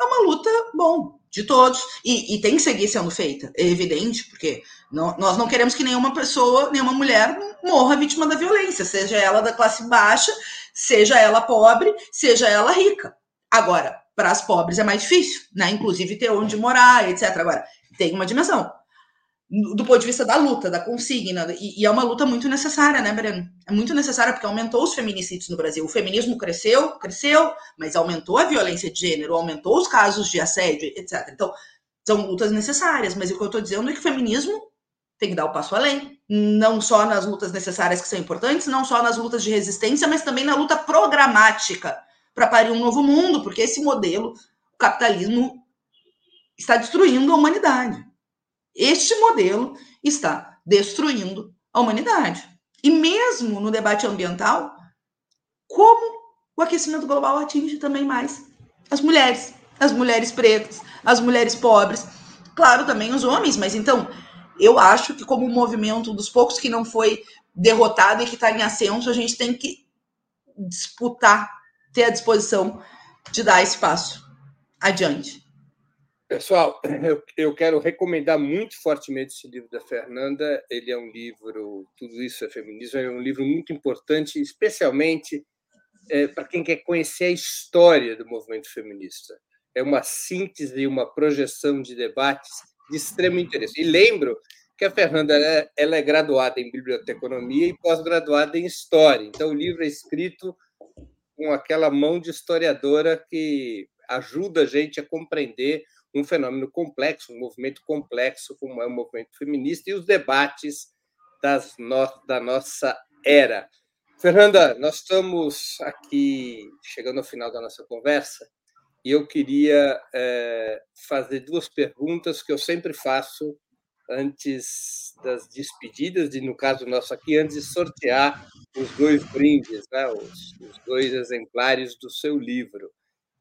É uma luta, bom, de todos, e, e tem que seguir sendo feita, é evidente, porque não, nós não queremos que nenhuma pessoa, nenhuma mulher morra vítima da violência, seja ela da classe baixa, seja ela pobre, seja ela rica. Agora, para as pobres é mais difícil, né? Inclusive ter onde morar, etc. Agora, tem uma dimensão. Do ponto de vista da luta, da consigna, e, e é uma luta muito necessária, né, Breno? É muito necessária porque aumentou os feminicídios no Brasil. O feminismo cresceu, cresceu, mas aumentou a violência de gênero, aumentou os casos de assédio, etc. Então, são lutas necessárias, mas o que eu estou dizendo é que o feminismo tem que dar o passo além, não só nas lutas necessárias que são importantes, não só nas lutas de resistência, mas também na luta programática para parir um novo mundo, porque esse modelo, o capitalismo, está destruindo a humanidade. Este modelo está destruindo a humanidade. E mesmo no debate ambiental, como o aquecimento global atinge também mais as mulheres, as mulheres pretas, as mulheres pobres, claro, também os homens, mas então eu acho que como movimento dos poucos que não foi derrotado e que está em ascenso, a gente tem que disputar ter a disposição de dar espaço adiante. Pessoal, eu, eu quero recomendar muito fortemente esse livro da Fernanda. Ele é um livro, Tudo Isso é Feminismo, é um livro muito importante, especialmente é, para quem quer conhecer a história do movimento feminista. É uma síntese e uma projeção de debates de extremo interesse. E lembro que a Fernanda ela é graduada em biblioteconomia e pós-graduada em história. Então, o livro é escrito com aquela mão de historiadora que ajuda a gente a compreender um fenômeno complexo, um movimento complexo como é o movimento feminista e os debates das no... da nossa era. Fernanda, nós estamos aqui chegando ao final da nossa conversa e eu queria é, fazer duas perguntas que eu sempre faço antes das despedidas, e no caso nosso aqui, antes de sortear os dois brindes, né, os, os dois exemplares do seu livro.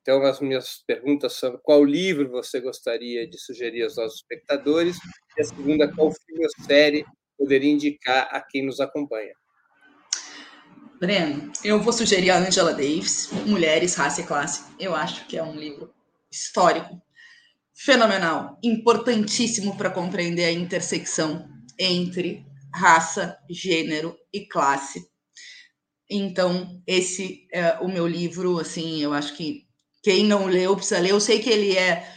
Então, as minhas perguntas são: qual livro você gostaria de sugerir aos nossos espectadores? E a segunda, qual filme ou série poderia indicar a quem nos acompanha? Breno, eu vou sugerir a Angela Davis, Mulheres, Raça e Classe. Eu acho que é um livro histórico, fenomenal, importantíssimo para compreender a intersecção entre raça, gênero e classe. Então, esse é o meu livro, assim, eu acho que quem não leu precisa ler. Eu sei que ele é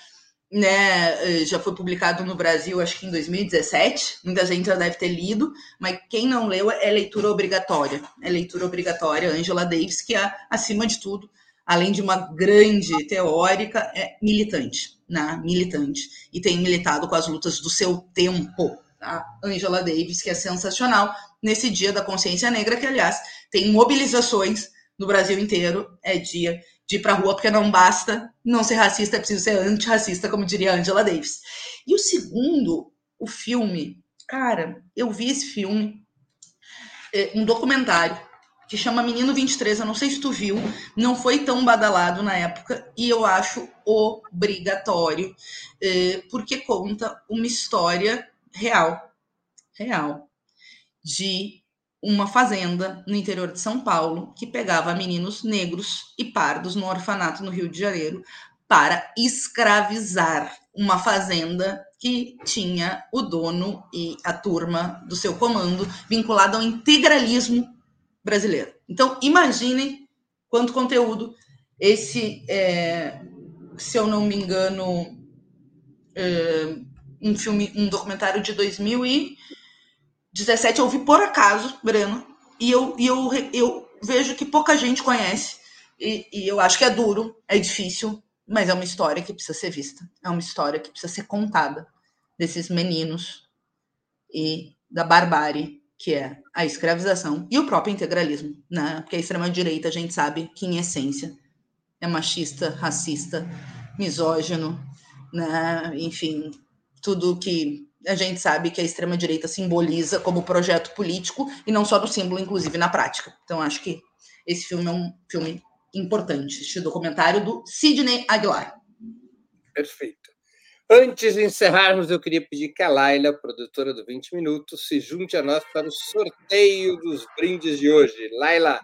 né, eh, já foi publicado no Brasil, acho que em 2017. Muita gente já deve ter lido, mas quem não leu é leitura obrigatória. É leitura obrigatória. Angela Davis, que é, acima de tudo, além de uma grande teórica, é militante, né? Militante. E tem militado com as lutas do seu tempo. Tá? Angela Davis, que é sensacional, nesse dia da consciência negra, que, aliás, tem mobilizações no Brasil inteiro. É dia de ir para a rua, porque não basta não ser racista, é preciso ser antirracista, como diria Angela Davis. E o segundo, o filme, cara, eu vi esse filme, é, um documentário que chama Menino 23, eu não sei se tu viu, não foi tão badalado na época e eu acho obrigatório, é, porque conta uma história real, real, de uma fazenda no interior de São Paulo que pegava meninos negros e pardos no orfanato no Rio de Janeiro para escravizar uma fazenda que tinha o dono e a turma do seu comando vinculado ao integralismo brasileiro. Então, imaginem quanto conteúdo esse, é, se eu não me engano, é, um filme, um documentário de 2000 e 17 eu vi por acaso, Breno, e eu, e eu, eu vejo que pouca gente conhece. E, e, eu acho que é duro, é difícil, mas é uma história que precisa ser vista. É uma história que precisa ser contada desses meninos e da barbárie que é a escravização e o próprio integralismo, né? Porque a extrema-direita, a gente sabe que, em essência, é machista, racista, misógino, né? Enfim, tudo que a gente sabe que a extrema-direita simboliza como projeto político e não só no símbolo, inclusive na prática. Então, acho que esse filme é um filme importante, este documentário do Sidney Aguilar. Perfeito. Antes de encerrarmos, eu queria pedir que a Laila, produtora do 20 Minutos, se junte a nós para o sorteio dos brindes de hoje. Laila,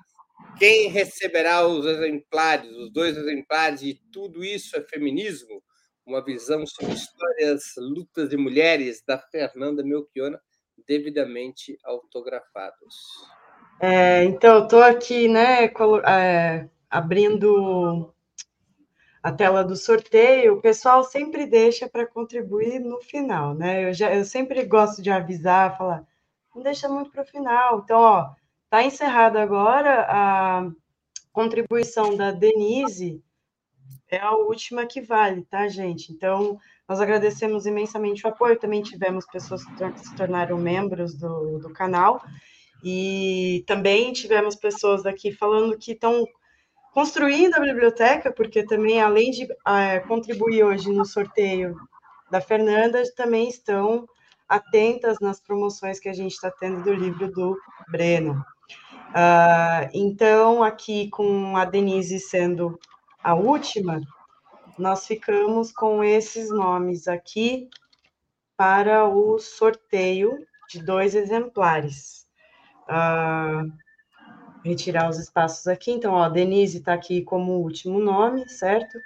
quem receberá os exemplares, os dois exemplares de Tudo Isso é Feminismo? Uma visão sobre histórias, lutas de mulheres da Fernanda Melchiona, devidamente autografados. É, então, eu estou aqui, né, é, abrindo a tela do sorteio. O pessoal sempre deixa para contribuir no final, né? Eu, já, eu sempre gosto de avisar, falar, não deixa muito para o final. Então, ó, tá encerrada agora a contribuição da Denise é a última que vale, tá, gente? Então, nós agradecemos imensamente o apoio. Também tivemos pessoas que se tornaram membros do, do canal. E também tivemos pessoas aqui falando que estão construindo a biblioteca, porque também, além de é, contribuir hoje no sorteio da Fernanda, também estão atentas nas promoções que a gente está tendo do livro do Breno. Uh, então, aqui com a Denise sendo a última, nós ficamos com esses nomes aqui para o sorteio de dois exemplares. Uh, retirar os espaços aqui. Então, ó, Denise está aqui como último nome, certo?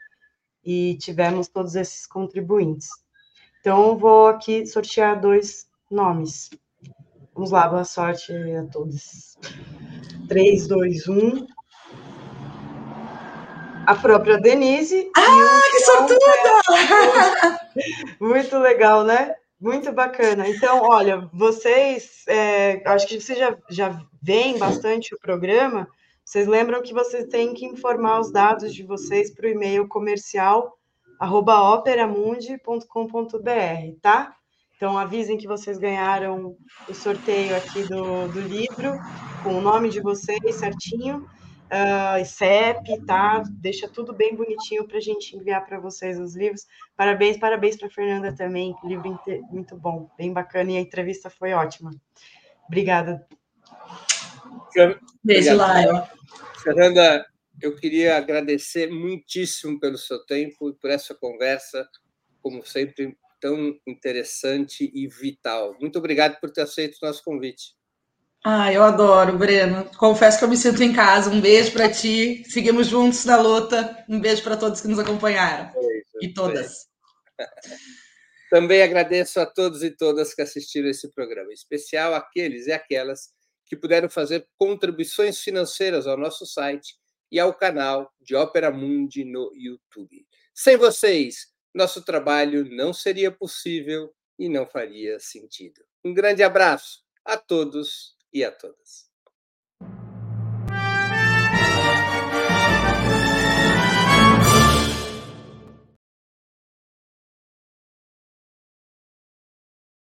E tivemos todos esses contribuintes. Então, vou aqui sortear dois nomes. Vamos lá, boa sorte a todos. 3, 2, 1 a própria Denise. Ah, que sortuda! Muito legal, né? Muito bacana. Então, olha, vocês, é, acho que vocês já, já veem bastante o programa. Vocês lembram que vocês têm que informar os dados de vocês para o e-mail comercial operamundi.com.br, tá? Então, avisem que vocês ganharam o sorteio aqui do, do livro com o nome de vocês certinho, uh, CEP, tá? Deixa tudo bem bonitinho para a gente enviar para vocês os livros. Parabéns, parabéns para Fernanda também, livro muito bom, bem bacana e a entrevista foi ótima. Obrigada. Beijo, Laio. Fernanda, eu queria agradecer muitíssimo pelo seu tempo e por essa conversa, como sempre, tão interessante e vital. Muito obrigado por ter aceito o nosso convite. Ah, eu adoro, Breno. Confesso que eu me sinto em casa. Um beijo para ti. Seguimos juntos na luta. Um beijo para todos que nos acompanharam. Beijo, e todas. Também agradeço a todos e todas que assistiram esse programa, em especial aqueles e aquelas que puderam fazer contribuições financeiras ao nosso site e ao canal de Ópera Mundi no YouTube. Sem vocês, nosso trabalho não seria possível e não faria sentido. Um grande abraço a todos e a todas.